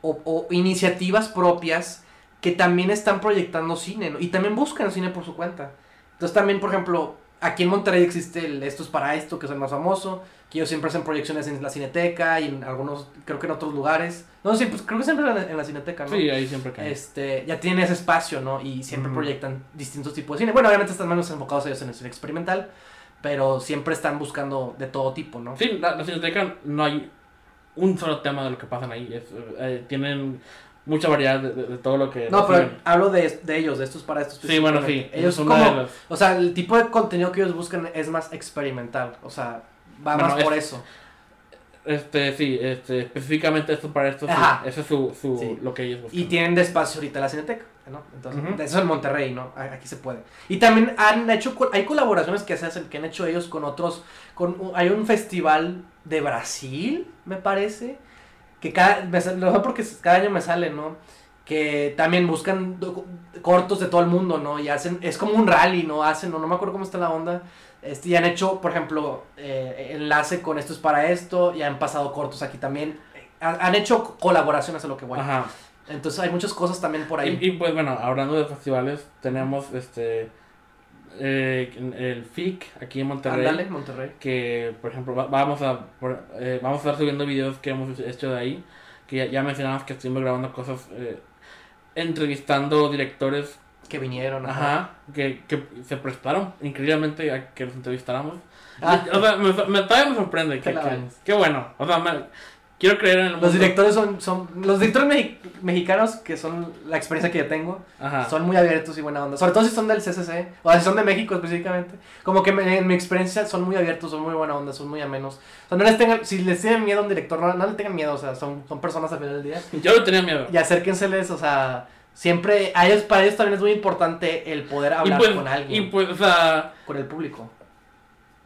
o, o iniciativas propias que también están proyectando cine ¿no? y también buscan cine por su cuenta. Entonces también, por ejemplo, aquí en Monterrey existe el Esto es para esto, que es el más famoso, que ellos siempre hacen proyecciones en la Cineteca y en algunos, creo que en otros lugares. No, sí, pues creo que siempre en la, en la Cineteca, ¿no? Sí, ahí siempre que. Este, ya tienen ese espacio, ¿no? Y siempre proyectan distintos tipos de cine. Bueno, obviamente están menos enfocados ellos en el cine experimental, pero siempre están buscando de todo tipo, ¿no? Sí, la, la Cineteca no hay un solo tema de lo que pasan ahí. Es, eh, tienen mucha variedad de, de- de todo lo que. No, pero hablo de, de ellos, de estos para estos. Sí, bueno, sí. Ellos es como, las- o sea, el tipo de contenido que ellos buscan es más experimental, o sea, va Bueno, más es- por eso. Este, sí, este, específicamente esto para esto, sí, Ajá. ese es su, su, Sí. lo que ellos buscan. Y tienen de espacio ahorita la Cineteca. ¿no? Entonces, eso en Monterrey, ¿no? Aquí se puede. Y también han hecho, hay colaboraciones que se hacen, que han hecho ellos con otros, con, hay un festival de Brasil, me parece, que cada, lo porque cada año me sale, ¿no? Que también buscan cortos de todo el mundo, ¿no? Y hacen, es como un rally, ¿no? Hacen, no, no me acuerdo cómo está la onda. Este, y han hecho, por ejemplo, eh, enlace con esto es para esto, y han pasado cortos aquí también. Eh, Han, han hecho colaboraciones a lo que voy. Ajá. Entonces hay muchas cosas también por ahí. Y, y, pues bueno, hablando de festivales, tenemos este eh, el FIC aquí en Monterrey. Monterrey. Que por ejemplo va- vamos a por- eh, vamos a estar subiendo videos que hemos hecho de ahí. Que ya, ya mencionamos que estuvimos grabando cosas eh, entrevistando directores Que vinieron. Ajá, que, que se prestaron increíblemente a que los entrevistáramos. Ah. Y, o sea, me, me, todavía me sorprende. Que, que- bueno. O sea, me- quiero creer en el mundo. Los directores son, son los directores mexi- mexicanos, que son la experiencia que yo tengo, Ajá. son muy abiertos y buena onda. Sobre todo si son del CCC, o si son de México específicamente. Como que me- en mi experiencia son muy abiertos, son muy buena onda, son muy amenos. O sea, no les tengan, si les tienen miedo a un director, no, no le tengan miedo, o sea, son, son personas al final del día. Yo le tenía miedo. Y acérquenseles, o sea, siempre, a ellos, para ellos también es muy importante el poder hablar pues, con alguien, y pues, o sea, con el público.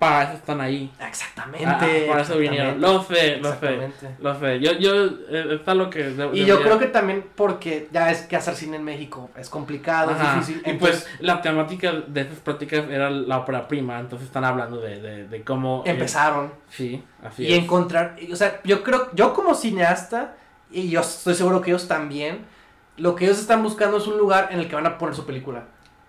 Para eso están ahí. Exactamente. Ah, para eso vinieron. Lo sé, lo sé. Lo sé. Yo, yo, eh, está lo que. de- Y yo creo que también porque ya es que hacer cine en México es complicado, Ajá. es difícil. Y entonces, pues la temática de esas prácticas era la ópera prima, entonces están hablando de, de, de cómo... eh, empezaron. sí, así y es. encontrar, y, o sea, yo creo, yo como cineasta, y yo estoy seguro que ellos también, lo que ellos están buscando es un lugar en el que van a poner su película.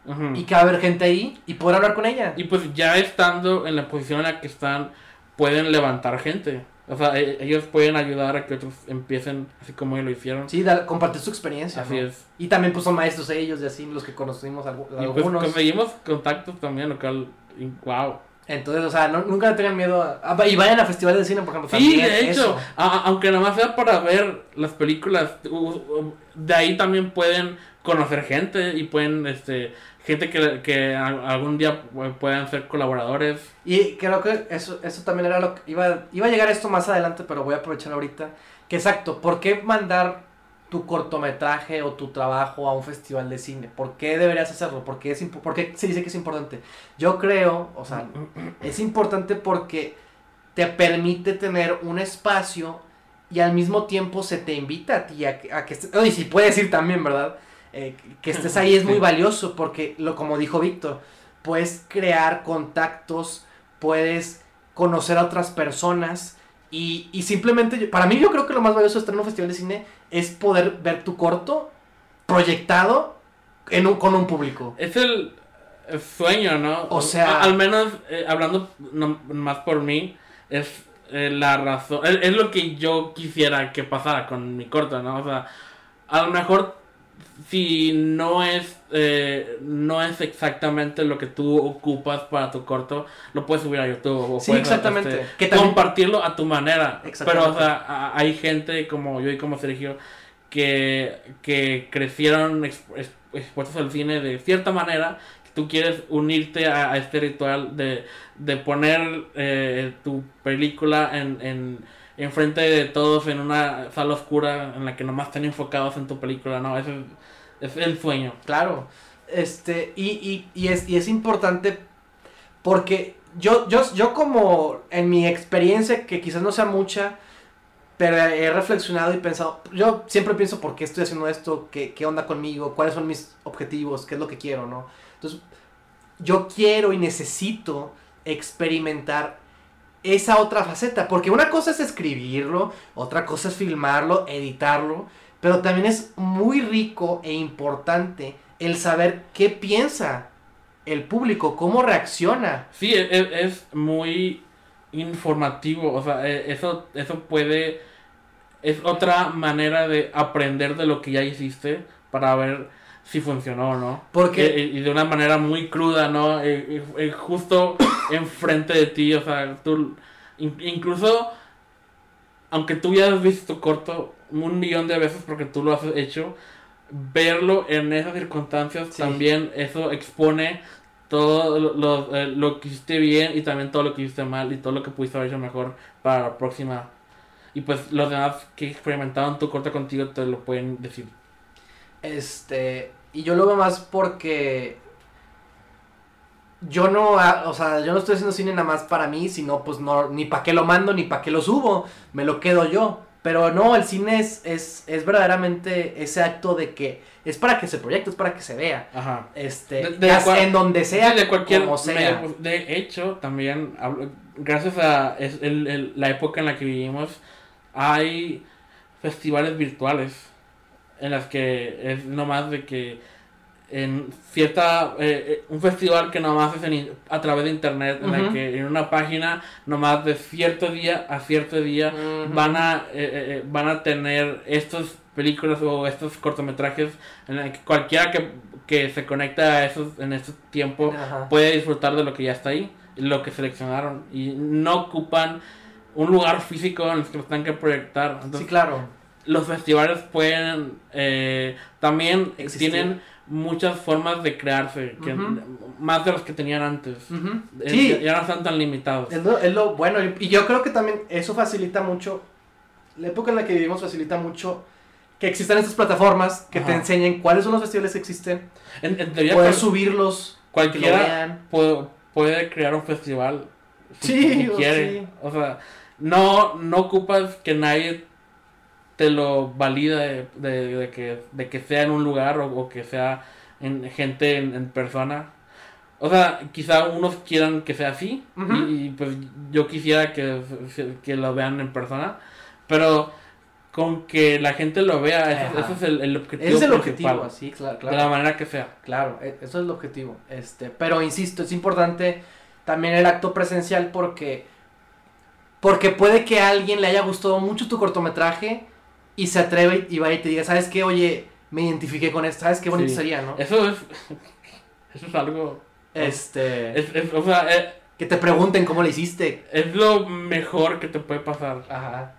Ujú. Y que va a haber gente ahí y poder hablar con ella. Y pues ya estando en la posición en la que están, pueden levantar gente. O sea, e- ellos pueden ayudar a que otros empiecen así como ellos lo hicieron. Sí, compartir su experiencia. así ¿no? es. Y también pues son maestros ellos y así, los que conocimos algu- Y pues algunos. conseguimos contactos también, lo cual, wow. Entonces, o sea, no- nunca tengan miedo a... y vayan a festivales de cine, por ejemplo. Sí, también, de hecho, a- aunque nada más sea para ver las películas, de ahí también pueden conocer gente y pueden, este, gente que, que a- algún día pu- puedan ser colaboradores. Y creo que eso, eso también era lo que iba, iba a llegar esto más adelante, pero voy a aprovechar ahorita. Que exacto, ¿por qué mandar tu cortometraje o tu trabajo a un festival de cine? ¿Por qué deberías hacerlo? ¿Por qué, es por qué se dice que es importante? Yo creo, o sea, es importante porque te permite tener un espacio y al mismo tiempo se te invita a ti a, que- a que y si puedes ir también, ¿verdad? Eh, que estés ahí es muy valioso porque, lo, como dijo Víctor, puedes crear contactos, puedes conocer a otras personas y, y simplemente, yo- para mí yo creo que lo más valioso de estar en un festival de cine es poder ver tu corto proyectado en un, con un público. Es el, el sueño, ¿no? O sea- A- al menos eh, hablando no- más por mí, es eh, la razón, es, es lo que yo quisiera que pasara con mi corto, ¿no? O sea, a lo mejor si no es eh, no es exactamente lo que tú ocupas para tu corto, lo puedes subir a YouTube o Sí, puedes exactamente. este, Que también- compartirlo a tu manera. Pero o sea, a- hay gente como yo y como Sergio que, que crecieron exp- exp- expuestos al cine de cierta manera. Tú quieres unirte a, a este ritual de, de poner eh, tu película en, en, enfrente de todos en una sala oscura en la que nomás estén enfocados en tu película. No, es el sueño. Claro. Este, y, y, y es, y es importante porque yo, yo, yo como en mi experiencia, que quizás no sea mucha, pero he reflexionado y pensado, yo siempre pienso por qué estoy haciendo esto, qué, qué onda conmigo, cuáles son mis objetivos, qué es lo que quiero, ¿no? Entonces, yo quiero y necesito experimentar esa otra faceta, porque una cosa es escribirlo, otra cosa es filmarlo, editarlo, pero también es muy rico e importante el saber qué piensa el público, cómo reacciona. Sí, es, es- es muy informativo, o sea, eh, eso, eso puede, es otra manera de aprender de lo que ya hiciste para ver si funcionó o no. Porque Eh, y de una manera muy cruda, ¿no? Eh, eh, eh, justo enfrente de ti, o sea, tú, in- incluso, aunque tú ya has visto tu corto un millón de veces porque tú lo has hecho, verlo en esas circunstancias Sí. también, eso expone todo lo, lo, eh, lo que hiciste bien y también todo lo que hiciste mal y todo lo que pudiste haber hecho mejor para la próxima. Y pues los demás que experimentaron tu corto contigo te lo pueden decir. Este, Y yo lo veo más porque yo no, ah, o sea, yo no estoy haciendo cine nada más para mí, sino pues no, ni para qué lo mando, ni para qué lo subo, me lo quedo yo. Pero no, el cine es, es, es verdaderamente ese acto de que es para que se proyecte, es para que se vea. Ajá. Este, De- de ya cual- en donde sea, de cualquier como sea. medio. De hecho, también, gracias a es- el- el- la época en la que vivimos, hay festivales virtuales en las que es nomás de que en cierta eh, eh, un festival que nomás es en a través de internet en la que en una página nomás de cierto día a cierto día van a eh, eh, eh, van a tener estas películas o estos cortometrajes en el que cualquiera que, que se conecta a esos en este tiempo puede disfrutar de lo que ya está ahí, lo que seleccionaron y no ocupan un lugar físico en el que lo tengan que proyectar. Entonces, Sí, claro. Los festivales pueden eh, también Existir. tienen muchas formas de crearse, que, más de los que tenían antes. Ujú. Eh, Sí, ya, ya no están tan limitados. Es lo, es lo bueno, y yo creo que también eso facilita mucho, la época en la que vivimos facilita mucho que existan estas plataformas que te enseñen cuáles son los festivales que existen, En, en cual- subirlos, cualquiera puede, puede crear un festival si, Sí, si quiere. sí. O sea, no, no ocupas que nadie te lo valida de, de- de que, de que sea en un lugar o, o que sea en gente en, en persona. O sea, quizá unos quieran que sea así y, y, pues yo quisiera que, que lo vean en persona, pero con que la gente lo vea, ese, es el, el objetivo Ese es el principal, objetivo, sí, claro, de la claro. manera que sea. Claro, e- eso es el objetivo. Este, pero insisto, es importante también el acto presencial porque porque puede que a alguien le haya gustado mucho tu cortometraje y se atreve y, vaya y te diga, ¿sabes qué? Oye, me identifiqué con esto, ¿sabes qué bonito Sí. sería, no? Eso es, eso es algo Este, Es, es- o sea, es, que te pregunten cómo le hiciste. es lo mejor que te puede pasar. Ajá.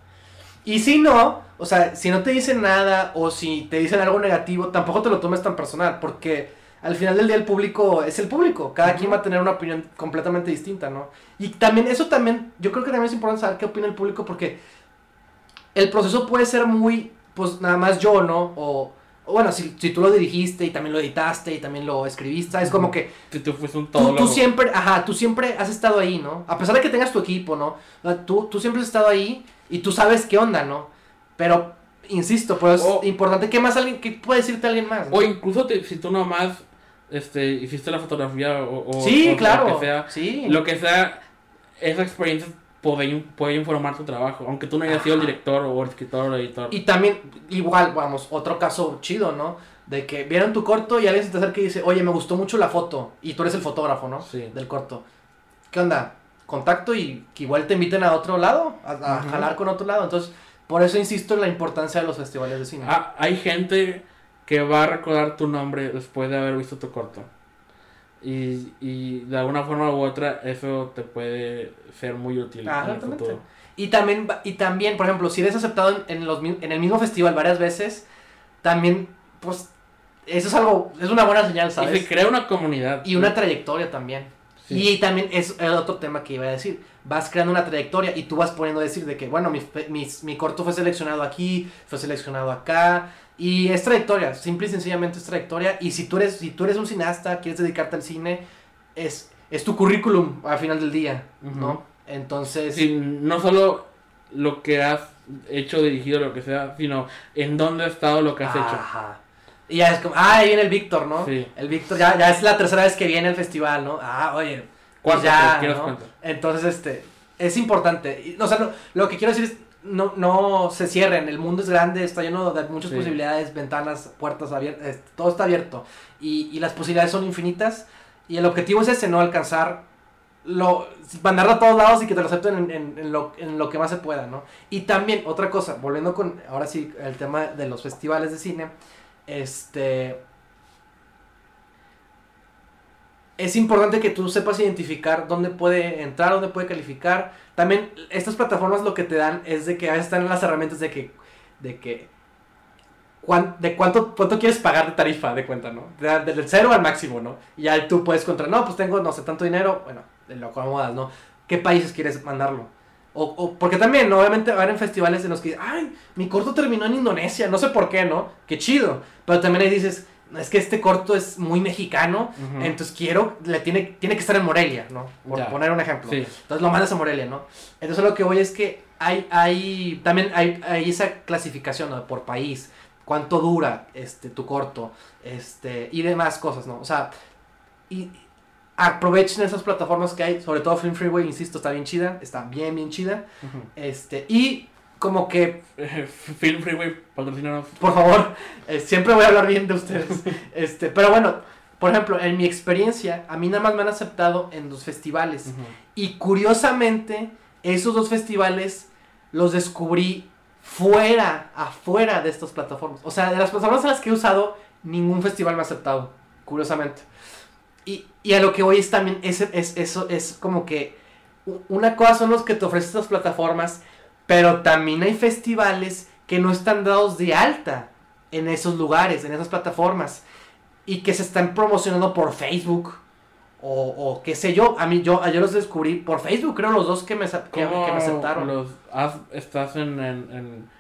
Y si no, o sea, si no te dicen nada o si te dicen algo negativo, tampoco te lo tomes tan personal, porque al final del día el público es el público, cada quien va a tener una opinión completamente distinta, ¿no? Y también, eso también, yo creo que también es importante saber qué opina el público, porque el proceso puede ser muy, pues nada más yo, ¿no? O, bueno, si, si tú lo dirigiste y también lo editaste y también lo escribiste, es como que Si tú fuiste un Tú, todo tú siempre, ajá, tú siempre has estado ahí, ¿no? A pesar de que tengas tu equipo, ¿no? Tú, tú siempre has estado ahí y tú sabes qué onda, ¿no? Pero, insisto, pues O- es importante que más alguien, que puede decirte alguien más. ¿no? O incluso te- si tú nomás este, hiciste la fotografía o, o- sí, o claro. lo que sea, sí. lo que sea, esa experiencia puede, in- puede informar tu trabajo, aunque tú no hayas sido el director o el escritor o el editor. Y también, igual, vamos, otro caso chido, ¿no? De que vieron tu corto y alguien se te acerca y dice, oye, me gustó mucho la foto. Y tú eres el fotógrafo, ¿no? Sí. Del corto. ¿Qué onda? Contacto y que igual te inviten a otro lado, a, jalar con otro lado. Entonces, por eso insisto en la importancia de los festivales de cine. Ah, hay gente que va a recordar tu nombre después de haber visto tu corto. Y, y de alguna forma u otra eso te puede ser muy útil Ah, en el exactamente. futuro. Y también, y también, por ejemplo, si eres aceptado en, en los, mi- en el mismo festival varias veces, también, pues, eso es algo, es una buena señal, Y ¿sabes? se crea una comunidad. Y una trayectoria también. Sí. Y también es el otro tema que iba a decir. Vas creando una trayectoria y tú vas poniendo a decir de que, bueno, mi, mis- mi corto fue seleccionado aquí, fue seleccionado acá. Y es trayectoria, simple y sencillamente es trayectoria. Y si tú eres, si tú eres un cineasta, quieres dedicarte al cine, es, es tu currículum al final del día, ¿no? Entonces... Sí, no solo lo que has hecho, dirigido, lo que sea, sino en dónde ha estado lo que has hecho. Ajá. Y ya es como, ah, ahí viene el Víctor, ¿no? Sí. El Víctor ya, ya es la tercera vez que viene al festival, ¿no? Ah, oye. pues ¿Cuántas ya, ¿no? Entonces, este, es importante. O sea, no- lo que quiero decir es, no, no se cierren, el mundo es grande, está lleno de muchas Sí. posibilidades, ventanas, puertas abiertas, todo está abierto. Y, y las posibilidades son infinitas. Y el objetivo es ese, ¿no? Alcanzar lo, mandarlo a todos lados y que te lo acepten en, en- en lo, en lo que más se pueda, ¿no? Y también, otra cosa, volviendo con, ahora sí, el tema de los festivales de cine, este... Es importante que tú sepas identificar dónde puede entrar, dónde puede calificar. También estas plataformas lo que te dan es de que a veces están las herramientas de que, de que, de cuánto, cuánto quieres pagar de tarifa de cuenta, ¿no? De- Del cero al máximo, ¿no? Y ya tú puedes contra, no, pues tengo, no sé, tanto dinero, bueno, lo acomodas, ¿no? ¿Qué países quieres mandarlo? O, o- porque también, ¿no? obviamente, van en festivales en los que, ay, mi corto terminó en Indonesia, no sé por qué, ¿no? Qué chido. Pero también ahí dices, es que este corto es muy mexicano, entonces quiero, le tiene, tiene que estar en Morelia, ¿no? Por Ya. poner un ejemplo. Sí. Entonces lo mandas a Morelia, ¿no? Entonces lo que voy es que hay, hay, también hay, hay esa clasificación, ¿no? Por país, cuánto dura este, tu corto, este, y demás cosas, ¿no? O sea, y aprovechen esas plataformas que hay, sobre todo Film Freeway, insisto, está bien chida, está bien, bien chida, este, y como que Eh, Film Freeway, patrocínanos. por favor, eh, siempre voy a hablar bien de ustedes. Este, pero bueno, por ejemplo, en mi experiencia, a mí nada más me han aceptado en dos festivales. Y curiosamente, esos dos festivales los descubrí fuera, afuera de estas plataformas. O sea, de las plataformas en las que he usado, ningún festival me ha aceptado, curiosamente. Y, y a lo que voy es también, es, es, eso es como que una cosa son los que te ofrecen estas plataformas, pero también hay festivales que no están dados de alta en esos lugares, en esas plataformas, y que se están promocionando por Facebook. O, o qué sé yo, a mí yo ayer los descubrí por Facebook, creo los dos que me, que, ¿Cómo que me aceptaron. los has- estás en, en, en-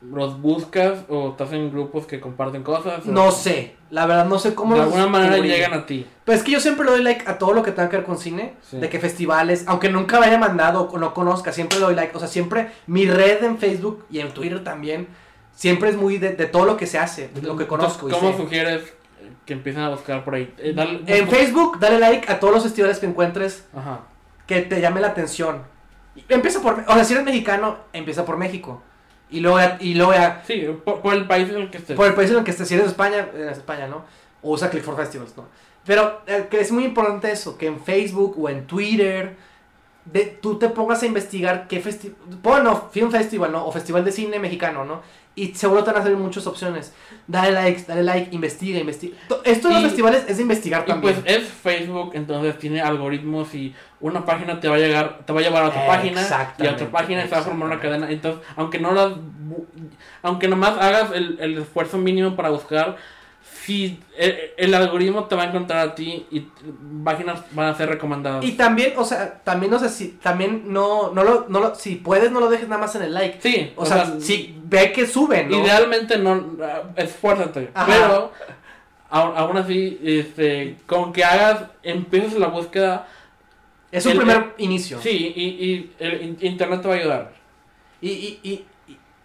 los buscas o estás en grupos que comparten cosas? o- No sé, la verdad no sé cómo de alguna manera descubrí. llegan a ti. Pues es que yo siempre le doy like a todo lo que tenga que ver con cine, Sí. de que festivales, aunque nunca me haya mandado o no conozca, siempre le doy like. O sea, siempre mi red en Facebook y en Twitter también, siempre es muy de, de todo lo que se hace, de lo que conozco. ¿Cómo sugieres que empiecen a buscar por ahí? Eh, dale- En Facebook, dale like a todos los festivales que encuentres Ajá. que te llame la atención. Empieza por, o sea, si eres mexicano, empieza por México. Y luego, ya- y luego ya, Sí, por, por el país en el que estés. por el país en el que estés, si eres de España, eres de España, ¿no? O usa Click for Festivals, ¿no? Pero eh, que es muy importante eso, que en Facebook o en Twitter, de, tú te pongas a investigar qué festival, bueno, Film Festival, ¿no? O Festival de Cine Mexicano, ¿no? Y seguro te van a salir muchas opciones. Dale like, dale like, investiga, investiga. To- Esto de los Y- festivales es de investigar Y también. pues es Facebook, entonces tiene algoritmos y una página te va a llegar, te va a llevar a otra página y a otra página y se va a formar una cadena. Entonces, aunque no las aunque nomás hagas el, el esfuerzo mínimo para buscar, si el, el algoritmo te va a encontrar a ti y páginas van a ser recomendadas. Y también, o sea, también, no sé si, también no, no lo, no lo, si puedes, no lo dejes nada más en el like. sí, O, sea, si ve que suben, ¿no? Idealmente no, esfuérzate, Ajá. pero aún, aún así, este, con que hagas, empieces la búsqueda, Es un el- primer inicio. sí, y, y el in- internet te va a ayudar. Y, y, y-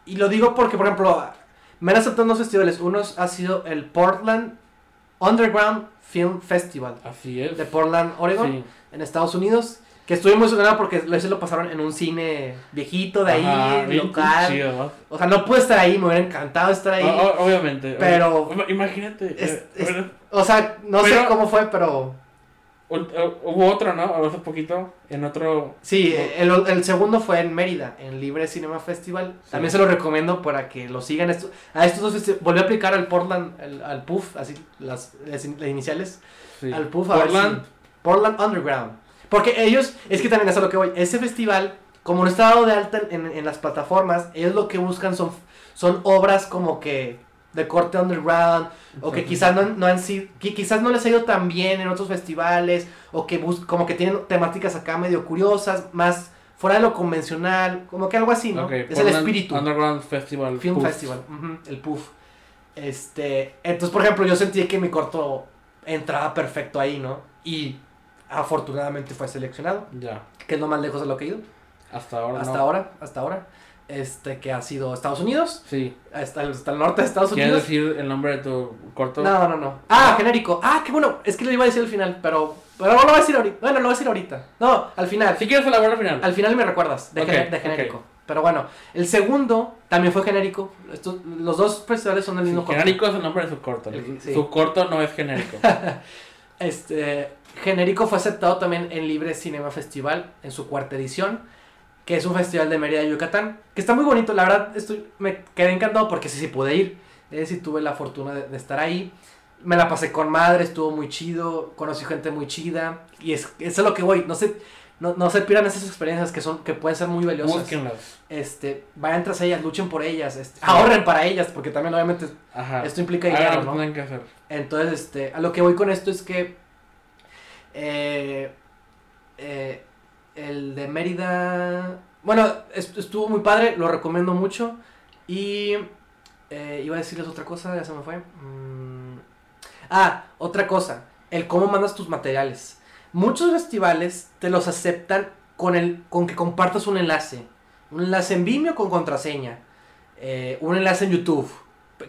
y lo digo porque, por ejemplo, me han aceptado en dos festivales. Uno ha sido el Portland Underground Film Festival Así es. de Portland, Oregon, Sí. en Estados Unidos. Que estuve muy emocionado porque ese lo pasaron en un cine viejito de ahí, Ajá, local. chido, ¿no? O sea, no pude estar ahí, me hubiera encantado estar ahí. O- obviamente. Pero- Ima- Imagínate. Es- eh. O sea, no sé cómo fue, pero Hubo otro, ¿no? Hace poquito, en otro... sí, el, el segundo fue en Mérida, en Libre Cinema Festival. Sí. También se lo recomiendo para que lo sigan. Esto, a estos dos festi- volví a aplicar al Portland, el- al PUF, así, las, las in- las iniciales. Sí. Al PUF, Portland. si- Portland Underground. Porque ellos, es que también es a lo que voy. Ese festival, como no está dado de alta en, en las plataformas, ellos lo que buscan son, son obras como que de corte underground, o que quizás no, no han sido, que quizás no les ha ido tan bien en otros festivales, o que bus como que tienen temáticas acá medio curiosas, más fuera de lo convencional, como que algo así, ¿no? Es el espíritu. Underground Festival. Film Puff. Festival, el PUF. Este, entonces, por ejemplo, yo sentí que mi corto entraba perfecto ahí, ¿no? Y afortunadamente fue seleccionado, Ya. que es lo más lejos de lo que he ido. Hasta ahora hasta no. ahora, hasta ahora. Este, que ha sido Estados Unidos, Sí. hasta el, hasta el norte de Estados ¿Quieres Unidos. decir el nombre de tu corto? No, no, no. Ah, genérico. Ah, qué bueno. Es que lo iba a decir al final, pero, pero no lo voy a decir ahorita. Bueno, lo voy a decir ahorita. No, al final. Si quieres elaborar al final. Al final me recuerdas, de, Ok, gené- de genérico. Pero bueno, el segundo también fue genérico. Estos, los dos festivales son del Sí, mismo corto. genérico es el nombre de su corto. El- sí. Su corto no es genérico. Este, genérico fue aceptado también en Libre Cinema Festival en su cuarta edición, que es un festival de Mérida, Yucatán, que está muy bonito, la verdad estoy, me quedé encantado porque sí, sí pude ir, eh, sí tuve la fortuna de, de estar ahí, me la pasé con madre, estuvo muy chido, conocí gente muy chida, y es, eso es lo que voy, no se, no, no se pierdan esas experiencias que son, que pueden ser muy valiosas, Búsquenlas. este, vayan tras ellas, luchen por ellas, este, ahorren para ellas, porque también obviamente Ajá. esto implica dinero, ¿no? que hacer. Entonces, este, a lo que voy con esto es que eh, eh, el de Mérida, bueno, est- estuvo muy padre, lo recomiendo mucho. Y eh, iba a decirles otra cosa, ya se me fue. Mm, Ah, otra cosa, el cómo mandas tus materiales. Muchos festivales te los aceptan con, el, con que compartas un enlace. Un enlace en Vimeo con contraseña. eh, un enlace en YouTube.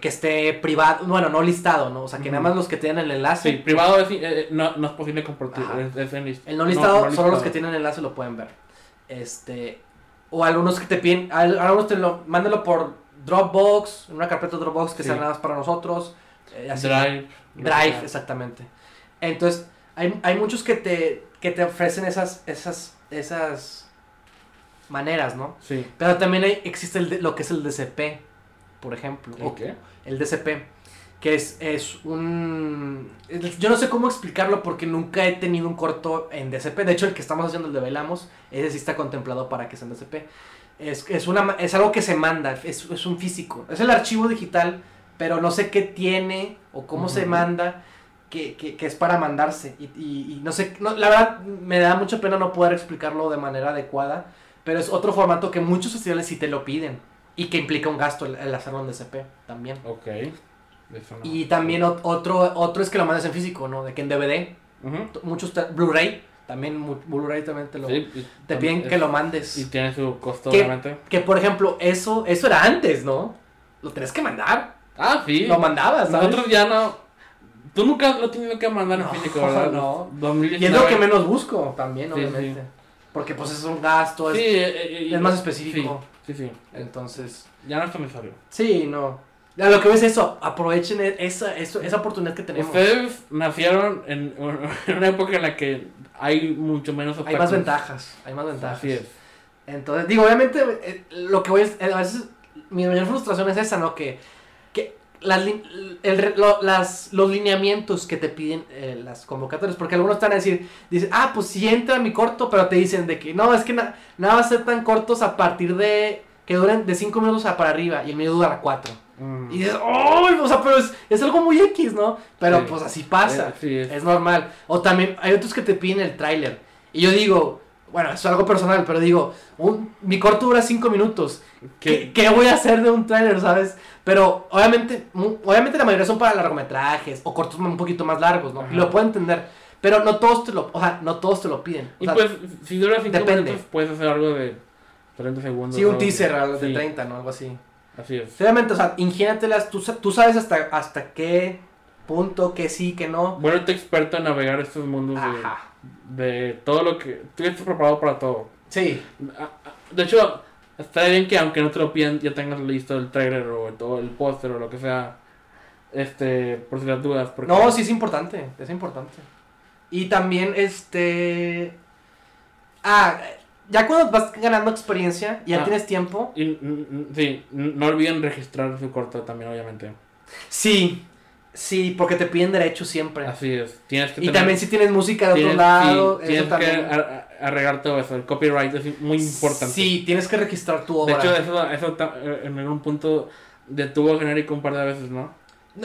Que esté privado, bueno, no listado, ¿no? O sea, que nada más los que tienen el enlace. Sí, privado es, eh, no, no es posible compartir. Es, es en list- El no listado, solo los que tienen el enlace lo pueden ver. Este. O algunos que te piden. al- Algunos te lo. Mándalo por Dropbox. Una carpeta Dropbox que Sí. sea nada más para nosotros. eh, así. Drive. Drive, exactamente. Entonces, hay, hay muchos que te, que te ofrecen esas, esas, esas maneras, ¿no? Sí. Pero también hay- existe el lo que es el DCP, por ejemplo. ¿El DCP, que es, es un... es- Yo no sé cómo explicarlo porque nunca he tenido un corto en DCP. De hecho, el que estamos haciendo, el de Velamos, ese sí está contemplado para que sea en DCP. Es, es, una, es algo que se manda, es, es un físico. Es el archivo digital, pero no sé qué tiene o cómo se manda, que, que, que es para mandarse. Y, y- y no sé, no, la verdad me da mucha pena no poder explicarlo de manera adecuada, pero es otro formato que muchos festivales sí te lo piden y que implica un gasto el, el hacerlo en DCP también. Ok. Eso no. Y también ot- otro, otro es que lo mandes en físico, ¿no? De que en DVD, muchos, Blu-ray, también Blu-ray también te lo... Sí, y- te piden es- que lo mandes. Y tiene su costo, ¿Qué? obviamente. Que por ejemplo, eso, eso era antes, ¿no? Lo tenés que mandar. Ah, sí. Lo mandabas, ¿sabes? Nosotros ya no. Tú nunca lo has tenido que mandar No, en físico, ¿verdad? no. 2019. Y es lo que menos busco también, Sí, obviamente. Porque pues es un gasto, Sí, es- eh, eh, es más específico. Sí, sí, entonces... Ya no es necesario. Sí, no. A lo que ves es eso, aprovechen e- esa, eso- esa oportunidad que tenemos. Ustedes nacieron en, en una época en la que hay mucho menos Hay más obstáculos. ventajas, hay más ventajas. Así es. Entonces, digo, obviamente, eh, lo que voy es, eh, a veces, mi mayor frustración es esa, ¿no? Que las, li- el re- lo- las, los lineamientos que te piden eh, las convocatorias, porque algunos están a decir, dicen, ah, pues sí entra mi corto, pero te dicen de que no, es que na- nada va a ser tan cortos a partir de, que duren de 5 minutos a para arriba, y el mío dura 4. Mm. Y dices, ¡oh! O sea, pero es, es algo muy X, ¿no? Pero Sí. pues así pasa. Eh, sí, es. Es normal. O también hay otros que te piden el tráiler. Y yo digo, bueno, eso es algo personal, pero digo, un, mi corto dura 5 minutos. ¿Qué, ¿Qué? qué voy a hacer de un tráiler, sabes? Pero obviamente, obviamente la mayoría son para largometrajes o cortos un poquito más largos, ¿no? Ajá. Y lo puedo entender. Pero no todos te lo, o sea, no todos te lo piden. O Y sea, pues, si dura 5 depende. minutos, puedes hacer algo de 30 segundos. sí, un algo teaser así. a los de Sí, 30, ¿no? Algo así. Así es. Obviamente, o sea, ingénatelas, tú, tú sabes hasta, hasta qué punto, que sí, que no. Bueno, te experto en navegar estos mundos Ajá. de, de todo lo que... Tú ya estás preparado para todo. Sí, De hecho, está bien que aunque no te lo pidan, ya tengas listo el trailer o todo el póster o lo que sea. Este, por si las dudas. Porque... No, sí es importante, es importante. Y también, este... Ah, ya cuando vas ganando experiencia, ya Ah. tienes tiempo. Y, sí, no olviden registrar su corto también, obviamente. Sí, sí, porque te piden derechos siempre. Así es. Tienes que Y tener- también si tienes música de otro lado, sí, tienes que ar- arreglar todo eso. El copyright es muy importante. Sí, tienes que registrar tu De obra. hecho, eso, eso eh, en algún punto detuvo genérico un par de veces, ¿no?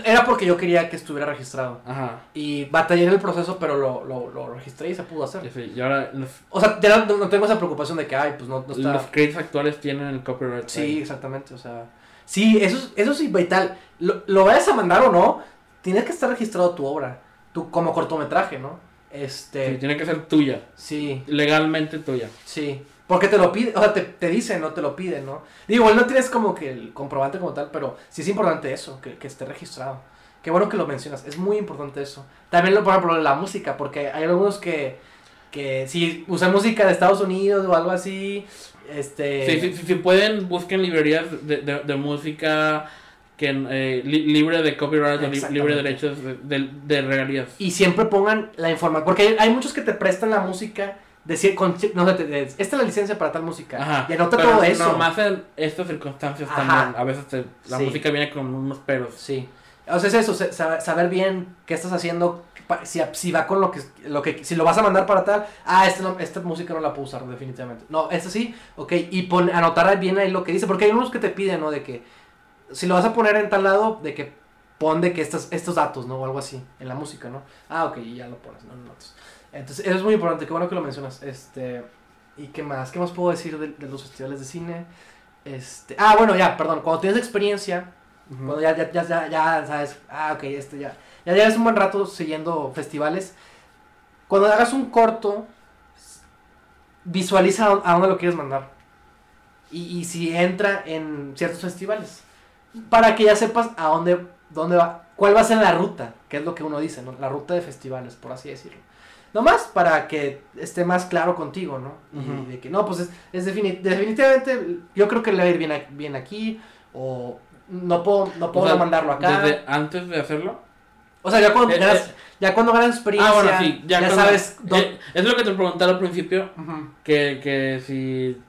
Era porque yo quería que estuviera registrado. Ajá. Y batallé en el proceso, pero lo, lo, lo registré y se pudo hacer. Sí, y ahora los, O sea, ya no, no tengo esa preocupación de que, ay, pues no, no está... los créditos actuales tienen el copyright. Sí, ahí. exactamente, o sea... Sí, eso, es- eso sí, vital. Lo, lo vayas a mandar o no, tienes que estar registrado tu obra. Tu, como cortometraje, ¿no? Sí, Este... tiene que ser tuya. Sí, Legalmente tuya. sí. Porque te lo piden, o sea, te, te dicen, no te lo piden, ¿no? Digo, igual no tienes como que el comprobante como tal, pero sí es importante eso, que, que esté registrado. Qué bueno que lo mencionas, es muy importante eso. También, lo, por ejemplo, la música, porque hay algunos que, que si usan música de Estados Unidos o algo así, este... Sí, sí, sí, sí, pueden, busquen librerías de, de, de música que eh, li- libre de copyright o li- libre de derechos de, de, de regalías. Y siempre pongan la información. Porque hay, hay muchos que te prestan la música. Decir, con, no sé, te- te- esta es la licencia para tal música. Ajá. Y anota todo eso. Nomás en estas circunstancias Ajá. también. A veces te- la Sí. música viene con unos peros. Sí. O sea, es eso, sa- sa- saber bien qué estás haciendo, si, si va con lo que, lo que, si lo vas a mandar para tal, ah, esta, no- esta música no la puedo usar definitivamente. No, esta sí, ok, y pon, anotar bien ahí lo que dice, porque hay unos que te piden, ¿no? De que, si lo vas a poner en tal lado, de que pon de que estos, estos datos, ¿no? O algo así, en la música, ¿no? Ah, ok, ya lo pones, no, no notas. Entonces, eso es muy importante, qué bueno que lo mencionas. Este, ¿y qué más? ¿Qué más puedo decir de, de los festivales de cine? Este, ah, bueno, ya, perdón, cuando tienes experiencia, cuando ya, ya, ya, ya, ya sabes, ah, ok, este ya. ya llevas un buen rato siguiendo festivales. Cuando hagas un corto, visualiza a, a dónde lo quieres mandar. Y, y si entra en ciertos festivales. Para que ya sepas a dónde, dónde va, cuál va a ser la ruta, que es lo que uno dice, ¿no? La ruta de festivales, por así decirlo. Nomás para que esté más claro contigo, ¿no? Y de que no, pues es, es defini- definitivamente, yo creo que le va a ir bien, a- bien aquí, o no puedo, no puedo O sea, mandarlo acá. Desde antes de hacerlo. O sea, ya cuando, Eh, ganas, eh. ya cuando ganas experiencia, Ah, bueno, sí. Ya, ya, cuando- sabes dónde... eh, es lo que te pregunté al principio. Que, que si.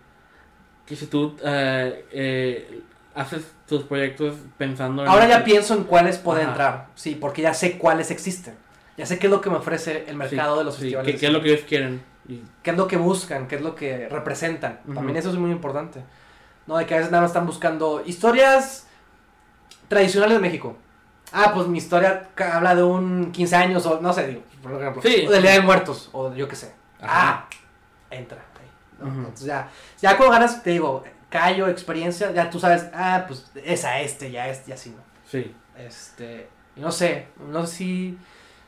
Que si tú eh, eh, haces tus proyectos pensando en. Ahora ya pienso en cuáles puede Ajá. entrar, sí, porque ya sé cuáles existen. Ya sé qué es lo que me ofrece el mercado Sí, de los sí, festivales. ¿Qué es lo que ellos quieren? Y- qué es lo que buscan, qué es lo que representan. También eso es muy importante. No, de que a veces nada más están buscando historias tradicionales de México. Ah, pues mi historia habla de un 15 años o no sé, digo, por ejemplo. Sí. O del Día de Muertos o yo qué sé. Ajá. Ah, entra. ahí. Entonces ya, ya cuando ganas, te digo, callo, experiencia, ya tú sabes, ah, pues es a este, ya este, y así, ¿no? Sí. Este, no sé, no sé si...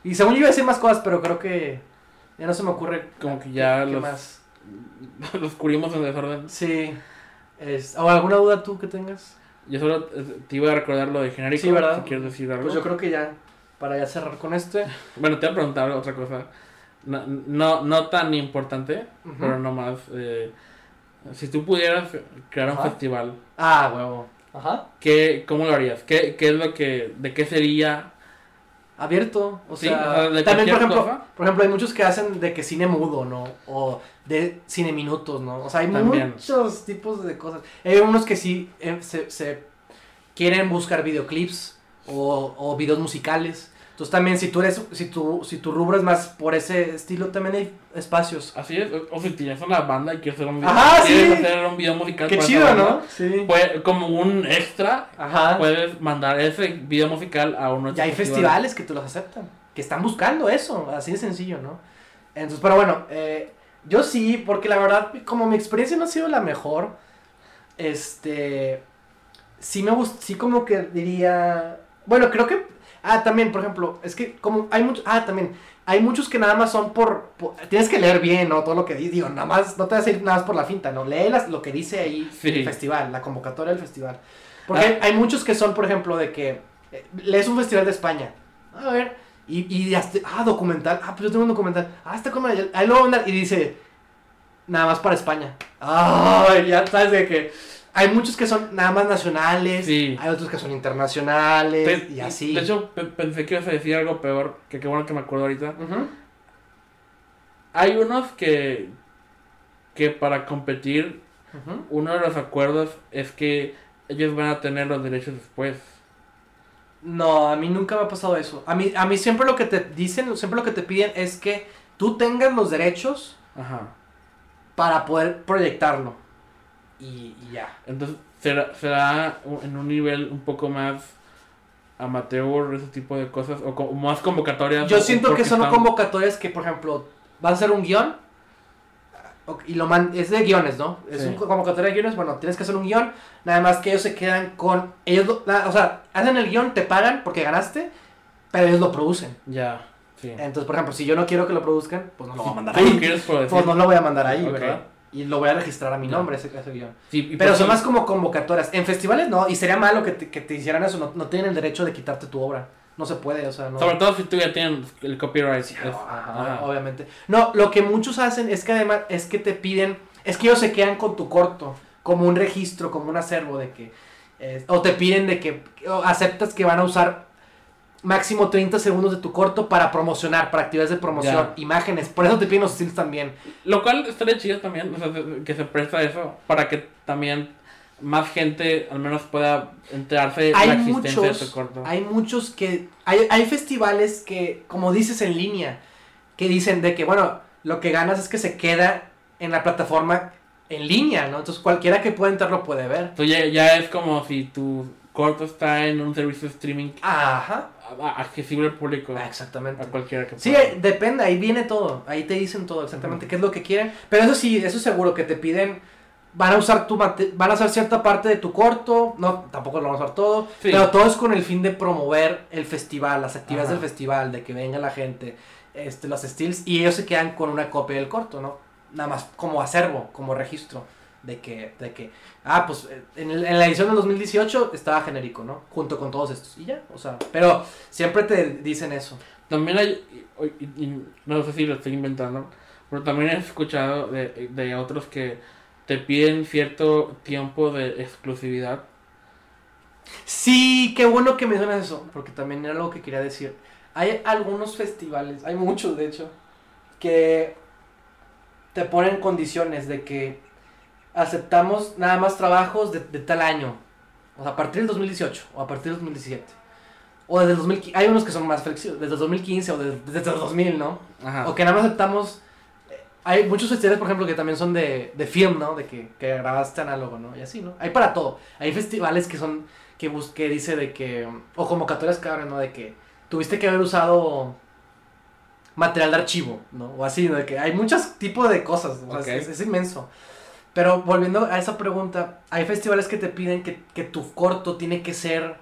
Y según yo iba a decir más cosas, pero creo que ya no se me ocurre. Como que ya ¿qué los- más? Los cubrimos en desorden. Sí. Es, ¿O alguna duda tú que tengas? Yo solo eh, te iba a recordar lo de genérico. Sí, ¿verdad? Si quieres decir algo. Pues yo creo que ya, para ya cerrar con este. Bueno, te voy a preguntar otra cosa. No, no, no tan importante, pero nomás. Eh, si tú pudieras crear un Ajá. festival, Ah, huevo. Ajá. ¿qué, ¿cómo lo harías? ¿Qué, ¿Qué es lo que. ¿De qué sería? Abierto. O Sí, sea, de también, por ejemplo, cosa. por ejemplo, hay muchos que hacen de que cine mudo, ¿no? O de cine minutos, ¿no? O sea, hay También. muchos tipos de cosas. Hay unos que sí eh, se, se quieren buscar videoclips o, o videos musicales. Entonces también si tú eres, si tu, si tu rubro es más por ese estilo, también hay espacios. Así es. O, si tienes una banda y quieres hacer un video, Ajá, sí. hacer un video musical. Qué chido, ¿no? Sí. Pues, como un extra, Ajá. puedes mandar ese video musical a uno de Ya hay festivales que te los aceptan, que están buscando eso, así de sencillo, ¿no? Entonces, pero bueno, eh, yo sí, porque la verdad, como mi experiencia no ha sido la mejor, este, sí me gusta, sí como que diría, bueno, creo que, ah, también, por ejemplo, es que como hay muchos, ah, también, hay muchos que nada más son por, por- tienes que leer bien, ¿no? Todo lo que dice, digo, nada más, no te vas a ir nada más por la finta, ¿no? Lee las- lo que dice ahí Sí. el festival, la convocatoria del festival. Porque Ah. hay, hay muchos que son, por ejemplo, de que eh, lees un festival de España, a ver, y, y hasta, ah, documental, ah, pues yo tengo un documental, ah, está como, ahí lo voy a mandar, y dice, nada más para España. Ay, ya sabes de que hay muchos que son nada más nacionales, Sí. hay otros que son internacionales, Pe- y así. De hecho, pe- pensé que ibas a decir algo peor, que qué bueno que me acuerdo ahorita. Ujú. Hay unos que, que para competir, uno de los acuerdos es que ellos van a tener los derechos después. No, a mí nunca me ha pasado eso. A mí, a mí siempre lo que te dicen, siempre lo que te piden es que tú tengas los derechos Ajá. para poder proyectarlo. Y, y ya. Entonces, será, será en un nivel un poco más amateur, ese tipo de cosas, o co- más convocatorias. Yo siento que son convocatorias que, por ejemplo, vas a hacer un guion y lo man es de guiones, ¿no? Es Sí. un convocatoria de guiones, bueno, tienes que hacer un guion, nada más que ellos se quedan con ellos, o sea, hacen el guion, te pagan porque ganaste, pero ellos lo producen. Ya, sí. Entonces, por ejemplo, si yo no quiero que lo produzcan, pues no lo voy a mandar ahí. Pues no lo voy a mandar ahí. ¿verdad? Y lo voy a registrar a mi nombre ese, ese guion. Sí, Pero por son más como convocatorias. En festivales no, y sería malo que te, que te hicieran eso. No, no tienen el derecho de quitarte tu obra. No se puede, o sea, no. Sobre todo si tú ya tienes el copyright. es- Ajá, ajá. obviamente. No, lo que muchos hacen es que además es que te piden, es que ellos se quedan con tu corto, como un registro, como un acervo de que, eh, o te piden de que o aceptas que van a usar máximo 30 segundos de tu corto para promocionar, para actividades de promoción, imágenes, por eso te piden los stills también. Lo cual estaría chido también, o sea, se- que se presta eso para que también más gente al menos pueda enterarse Hay la existencia muchos, de tu corto. hay muchos que, hay, hay festivales que, como dices en línea, que dicen de que, bueno, lo que ganas es que se queda en la plataforma en línea, ¿no? Entonces cualquiera que pueda entrar lo puede ver. Entonces ya, ya es como si tu corto está en un servicio de streaming Ajá. Accesible al público, Ah, a cualquiera que Sí, pueda. eh, depende, ahí viene todo, ahí te dicen todo exactamente qué es lo que quieren, pero eso sí, eso seguro que te piden van a usar tu van a hacer cierta parte de tu corto, no, tampoco lo van a usar todo, Sí. pero todo es con el fin de promover el festival, las actividades Ajá. del festival, de que venga la gente, este, los stills, y ellos se quedan con una copia del corto, ¿no? Nada más como acervo, como registro, de que, de que, ah, pues eh, en, el- en la edición del 2018 estaba genérico, ¿no? Junto con todos estos, y ya, o sea, pero siempre te dicen eso. También hay, y- y- y no sé si lo estoy inventando, pero también he escuchado de, de otros que te piden cierto tiempo de exclusividad. Sí, qué bueno que mencionas eso, porque también era algo que quería decir. Hay algunos festivales, hay muchos de hecho, que te ponen condiciones de que aceptamos nada más trabajos de, de tal año, o sea, a partir del 2018 o a partir del 2017. O desde el 2015, hay unos que son más flexibles, desde el 2015 o desde, desde el 2000, ¿no? Ajá. O que nada más aceptamos. eh, Hay muchos festivales, por ejemplo, que también son de, de film, ¿no? De que, que grabaste análogo, ¿no? Y así, ¿no? Hay para todo. Hay festivales que son. que, bus que dice de que. O convocatorias que abren, ¿no? De que tuviste que haber usado material de archivo, ¿no? O así, ¿no? De que hay muchos tipos de cosas. o sea, es, es inmenso. Pero volviendo a esa pregunta, hay festivales que te piden que, que tu corto tiene que ser.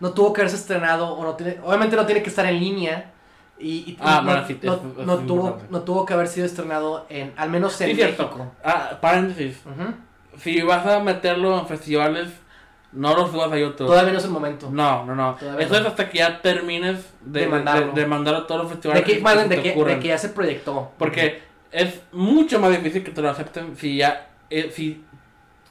No tuvo que haberse estrenado, o no tiene. Obviamente no tiene que estar en línea. Y, y Ah, no, bueno, sí, no, eso- eso no es tuvo, no tuvo que haber sido estrenado en, al menos en Sí, cierto. México. Ah, paréntesis. Ujú. Si vas a meterlo en festivales, no lo subas a YouTube. Todavía no es el momento. No, no, no. Todavía Eso no. es hasta que ya termines de, De mandarlo. de- de mandar a todos los de festivales que, más bien, se de, que, de que ya se proyectó. Porque es mucho más difícil que te lo acepten si ya eh, si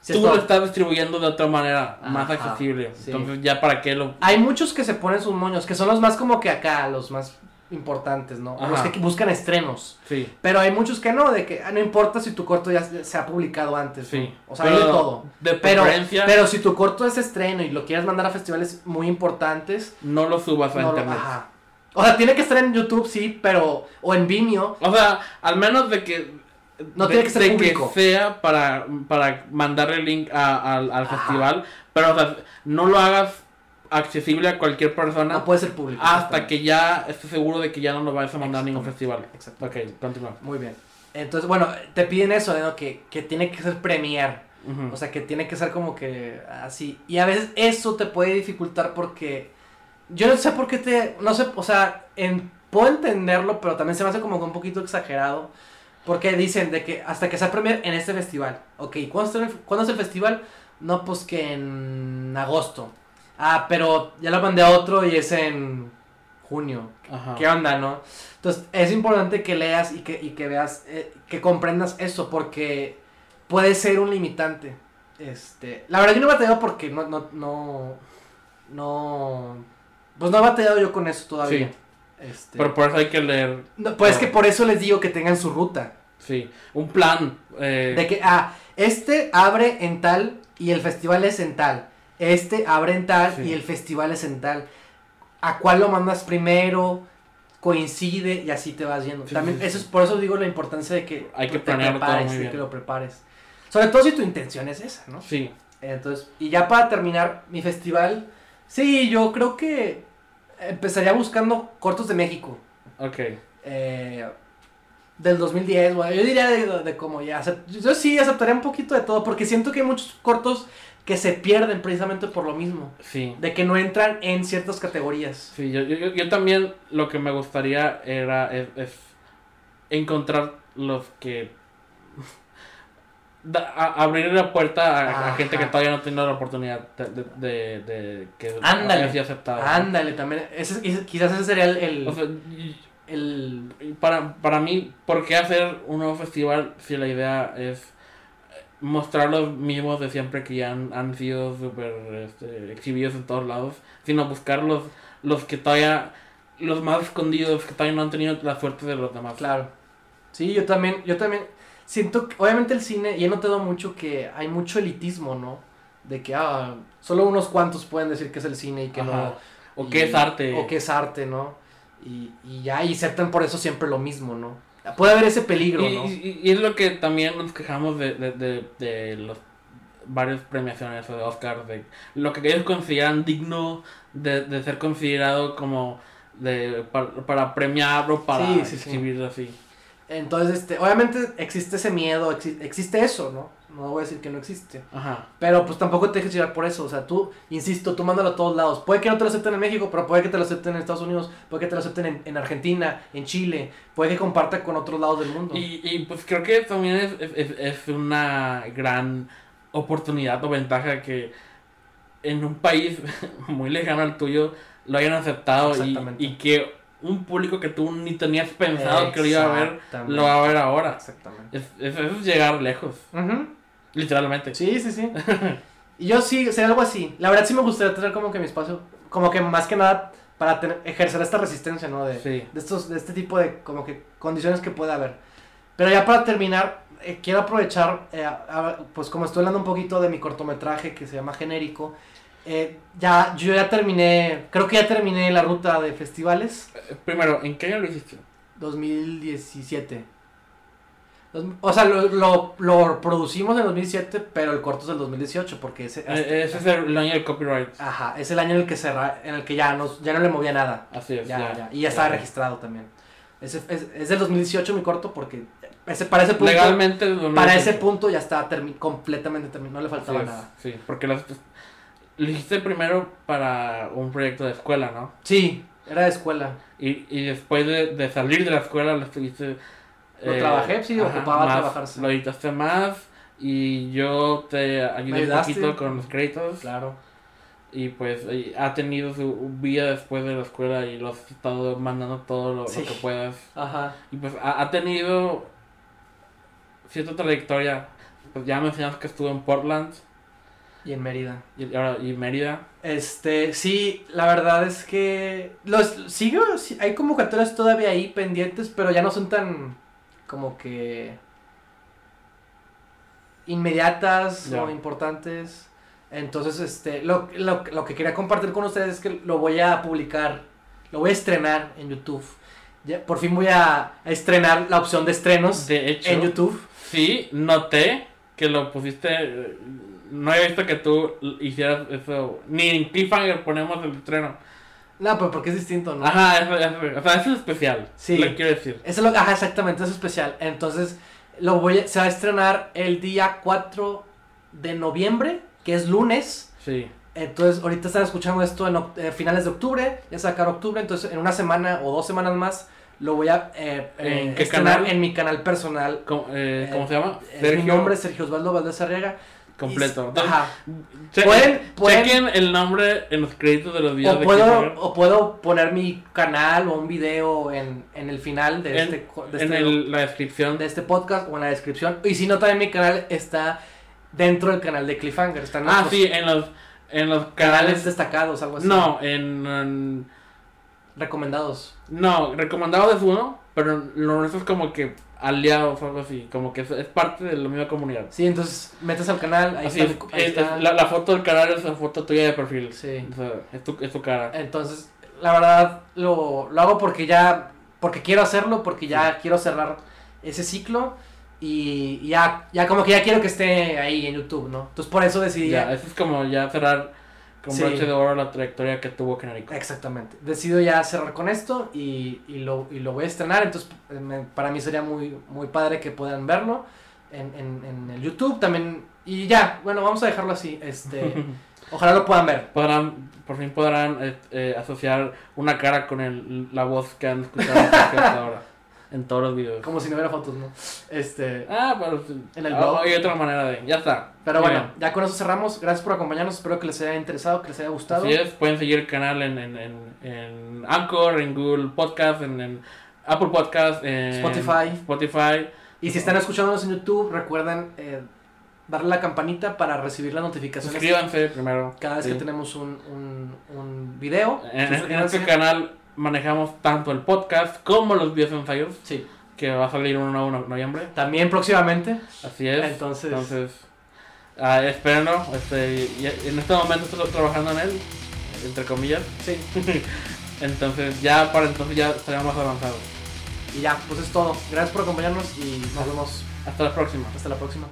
Sí, tú lo estás distribuyendo de otra manera más accesible. sí. Entonces ya para qué lo... Hay muchos que se ponen sus moños, que son los más como que acá, los más importantes, ¿no? Los que buscan estrenos. Sí. Pero hay muchos que no, de que ah, no importa si tu corto ya se ha publicado antes. Sí. ¿no? O sea, hay de todo. De Pero, pero si tu corto es estreno y lo quieres mandar a festivales muy importantes, no lo subas a no lo- internet. ajá. O sea, tiene que estar en YouTube, sí, pero. O en Vimeo. O sea, al menos de que... No de- tiene que ser de público. sea para, para mandarle el link a- al, al festival, pero o sea, no lo hagas accesible a cualquier persona No puede ser público. hasta que ya estés seguro de que ya no lo vayas a mandar a ningún festival. Exacto. Ok, continúa. Muy bien. Entonces, bueno, te piden eso, ¿no? Que, que tiene que ser premier. O sea, que tiene que ser como que así. Y a veces eso te puede dificultar porque. Yo no sé por qué te. No sé, o sea, en, puedo entenderlo, pero también se me hace como que un poquito exagerado. Porque dicen de que hasta que sea premier en este festival. Ok, ¿cuándo, es el- ¿cuándo es el festival? No, pues que en agosto. Ah, pero ya lo mandé a otro y es en junio. Ajá. ¿Qué onda, no? Entonces, es importante que leas y que, y que veas, eh, que comprendas eso, porque puede ser un limitante. Este, la verdad, yo no batallado porque no, no, no, no, pues no he batallado yo con eso todavía. Este, Pero por eso hay que leer, no, pues es que por eso les digo que tengan su ruta. sí, un plan. eh, De que, ah, este abre en tal y el festival es en tal. Este abre en tal Sí. y el festival es en tal. ¿A cuál lo mandas primero? Coincide y así te vas yendo. Sí, También, sí, eso sí. es por eso digo la importancia de que Hay que te prepares, de que lo prepares. Sobre todo si tu intención es esa, ¿no? Sí, Entonces, y ya para terminar mi festival, sí, yo creo que empezaría buscando cortos de México. ok. Eh, del 2010, bueno, yo diría de, de como ya, yo sí aceptaría un poquito de todo, porque siento que hay muchos cortos que se pierden precisamente por lo mismo, Sí. de que no entran en ciertas categorías. Sí, yo, yo, yo también lo que me gustaría era es, es encontrar los que a- abrir la puerta a, gente que todavía no tenido la oportunidad de, de, de- de que Ándale. sido aceptado. Ándale, también, ese, quizás ese sería el, el, O sea, y- el- para, para mí, ¿por qué hacer un nuevo festival si la idea es mostrar los mismos de siempre que ya han, han sido súper este, exhibidos en todos lados? Sino buscar los, los que todavía, los más escondidos, que todavía no han tenido la suerte de los demás. Claro. Sí, yo también, yo también siento que, obviamente el cine, y he notado mucho que hay mucho elitismo, ¿no? De que, ah, solo unos cuantos pueden decir que es el cine y que Ajá. no. O y- que es arte. O que es arte, ¿no? Y, y ya, y aceptan por eso siempre lo mismo, ¿no? Puede haber ese peligro, y, ¿no? y- y es lo que también nos quejamos de, de, de, de los varias premiaciones o de Oscar, de lo que ellos consideran digno de, de ser considerado como de para, para premiar o para Sí, sí, sí. así. Entonces, este, obviamente existe ese miedo, exi- existe eso, ¿no? No voy a decir que no existe. Ajá. Pero pues tampoco te dejes llevar por eso. O sea, tú, insisto, tú mándalo a todos lados. Puede que no te lo acepten en México, pero puede que te lo acepten en Estados Unidos, puede que te lo acepten en, en Argentina, en Chile, puede que comparta con otros lados del mundo. Y, y pues creo que también es, es, es- una gran oportunidad o ventaja que en un país muy lejano al tuyo lo hayan aceptado y, y que un público que tú ni tenías pensado que lo iba a ver, lo va a ver ahora. Exactamente. Es, es- es llegar lejos, literalmente. Sí, sí, sí. y yo sí, sería algo así. La verdad sí me gustaría tener como que mi espacio, como que más que nada para tener, ejercer esta resistencia, ¿no? De, Sí. de, estos, de este tipo de como que condiciones que puede haber. Pero ya para terminar, eh, quiero aprovechar, eh, a- a- pues como estoy hablando un poquito de mi cortometraje que se llama Genérico, eh, ya, yo ya terminé, creo que ya terminé la ruta de festivales Eh, Primero, ¿en qué año lo hiciste? 2017. Dos- O sea, lo, lo, lo producimos en 2007, pero el corto es del 2018, porque ese, Eh, ese es el año del copyright. ajá, es el año en el que, cerra, en el que ya, nos, ya no le movía nada. Así es. Ya, ya, Y ya estaba registrado también. Ese, es, es del 2018 mi corto porque ese, para ese punto, Legalmente. para ese punto ya estaba termi- completamente terminado, no le faltaba nada. Sí, porque las- lo hiciste primero para un proyecto de escuela, ¿no? Sí, era de escuela. Y, y después de, de salir de la escuela lo estuviste... Lo trabajé, sí, ocupaba más, trabajarse. Lo editaste más y yo te ayudé un poquito con los créditos. Claro. Y pues y ha tenido su vida después de la escuela y lo has estado mandando todo lo, que puedas. Ajá. Y pues ha, ha tenido cierta trayectoria. Pues ya mencionamos que estuvo en Portland Y en Mérida. y ahora y Mérida. Este, sí, la verdad es que los sigo, sí, hay convocatorias todavía ahí pendientes, pero ya no son tan como que inmediatas o importantes. Entonces, este, lo, lo, lo que quería compartir con ustedes es que lo voy a publicar, lo voy a estrenar en YouTube. Ya, por fin voy a, a estrenar la opción de estrenos De hecho, en YouTube. sí, noté que lo pusiste. Eh, No había visto que tú hicieras eso. Ni en Cliffhanger ponemos el estreno. No, pero porque es distinto, ¿no? Ajá, eso, eso- o sea, eso es especial. Sí. Lo quiero decir. Eso es lo, ajá, exactamente, es especial. Entonces, lo voy a- se va a estrenar el día 4 de noviembre, que es lunes. Sí. Entonces, ahorita están escuchando esto en eh, finales de octubre, ya sacar octubre, entonces en una semana o dos semanas más lo voy a eh, ¿En eh, qué estrenar canal? en mi canal personal. ¿Cómo, eh, Eh, ¿cómo se llama? Es mi nombre, Sergio Osvaldo Valdés Arriaga. Completo. Entonces, Ajá. chequen, Pueden- pueden- chequen el nombre en los créditos de los videos O de puedo, o puedo poner mi canal o un video en, en el final de En- este, de en este- el- la descripción. de este podcast o en la descripción. Y si no, también mi canal está dentro del canal de Cliffhanger. Están Ah, sí, en los, en los canales canales. destacados, algo así. No, en, en- Recomendados. No, recomendado es uno, pero lo nuestro es como que aliados o algo así. Como que es, es parte de la misma comunidad. Sí, entonces metes al canal, ahí Así está. es, ahí está. la, la foto del canal es la foto tuya de perfil. Sí. O sea, es tu, es tu cara. Entonces, la verdad, lo, lo hago porque ya, porque quiero hacerlo, porque ya quiero cerrar ese ciclo. Y y ya, ya como que ya quiero que esté ahí en YouTube, ¿no? Entonces por eso decidí... Ya, eso es como ya cerrar con Sí. broche de oro la trayectoria que tuvo Genérico. Exactamente. Decido ya cerrar con esto y, y, lo, y lo voy a estrenar. Entonces, eh, me- para mí sería muy, muy padre que puedan verlo en, en, en el YouTube también. Y ya, bueno, vamos a dejarlo así. Este, ojalá lo puedan ver. podrán, por fin podrán eh, eh, asociar una cara con el, la voz que han escuchado hasta ahora. En todos los videos. Como si no hubiera fotos, ¿no? Este, Ah, pero En el ah, blog. Hay otra manera de. Ya está. pero bueno, bien. ya con eso cerramos. Gracias por acompañarnos. Espero que les haya interesado, que les haya gustado. Así es, pueden seguir el canal en, en, en, en Anchor, en Google Podcast, en, en Apple Podcast, en Spotify. Spotify. Y si están escuchándonos en YouTube, recuerden eh, darle la campanita para recibir las notificaciones Suscríbanse primero. cada vez Sí. que tenemos un, un, un video. En, en este canal manejamos tanto el podcast como los videos ensayos, Sí. que va a salir uno nuevo en noviembre. También próximamente. Así es. Entonces- Entonces, ah, espérenlo. Este, en este momento estoy trabajando en él, entre comillas. Sí. Entonces, ya para entonces ya estaría más avanzado. Y ya, pues es todo. Gracias por acompañarnos y nos vemos Hasta la próxima. hasta la próxima.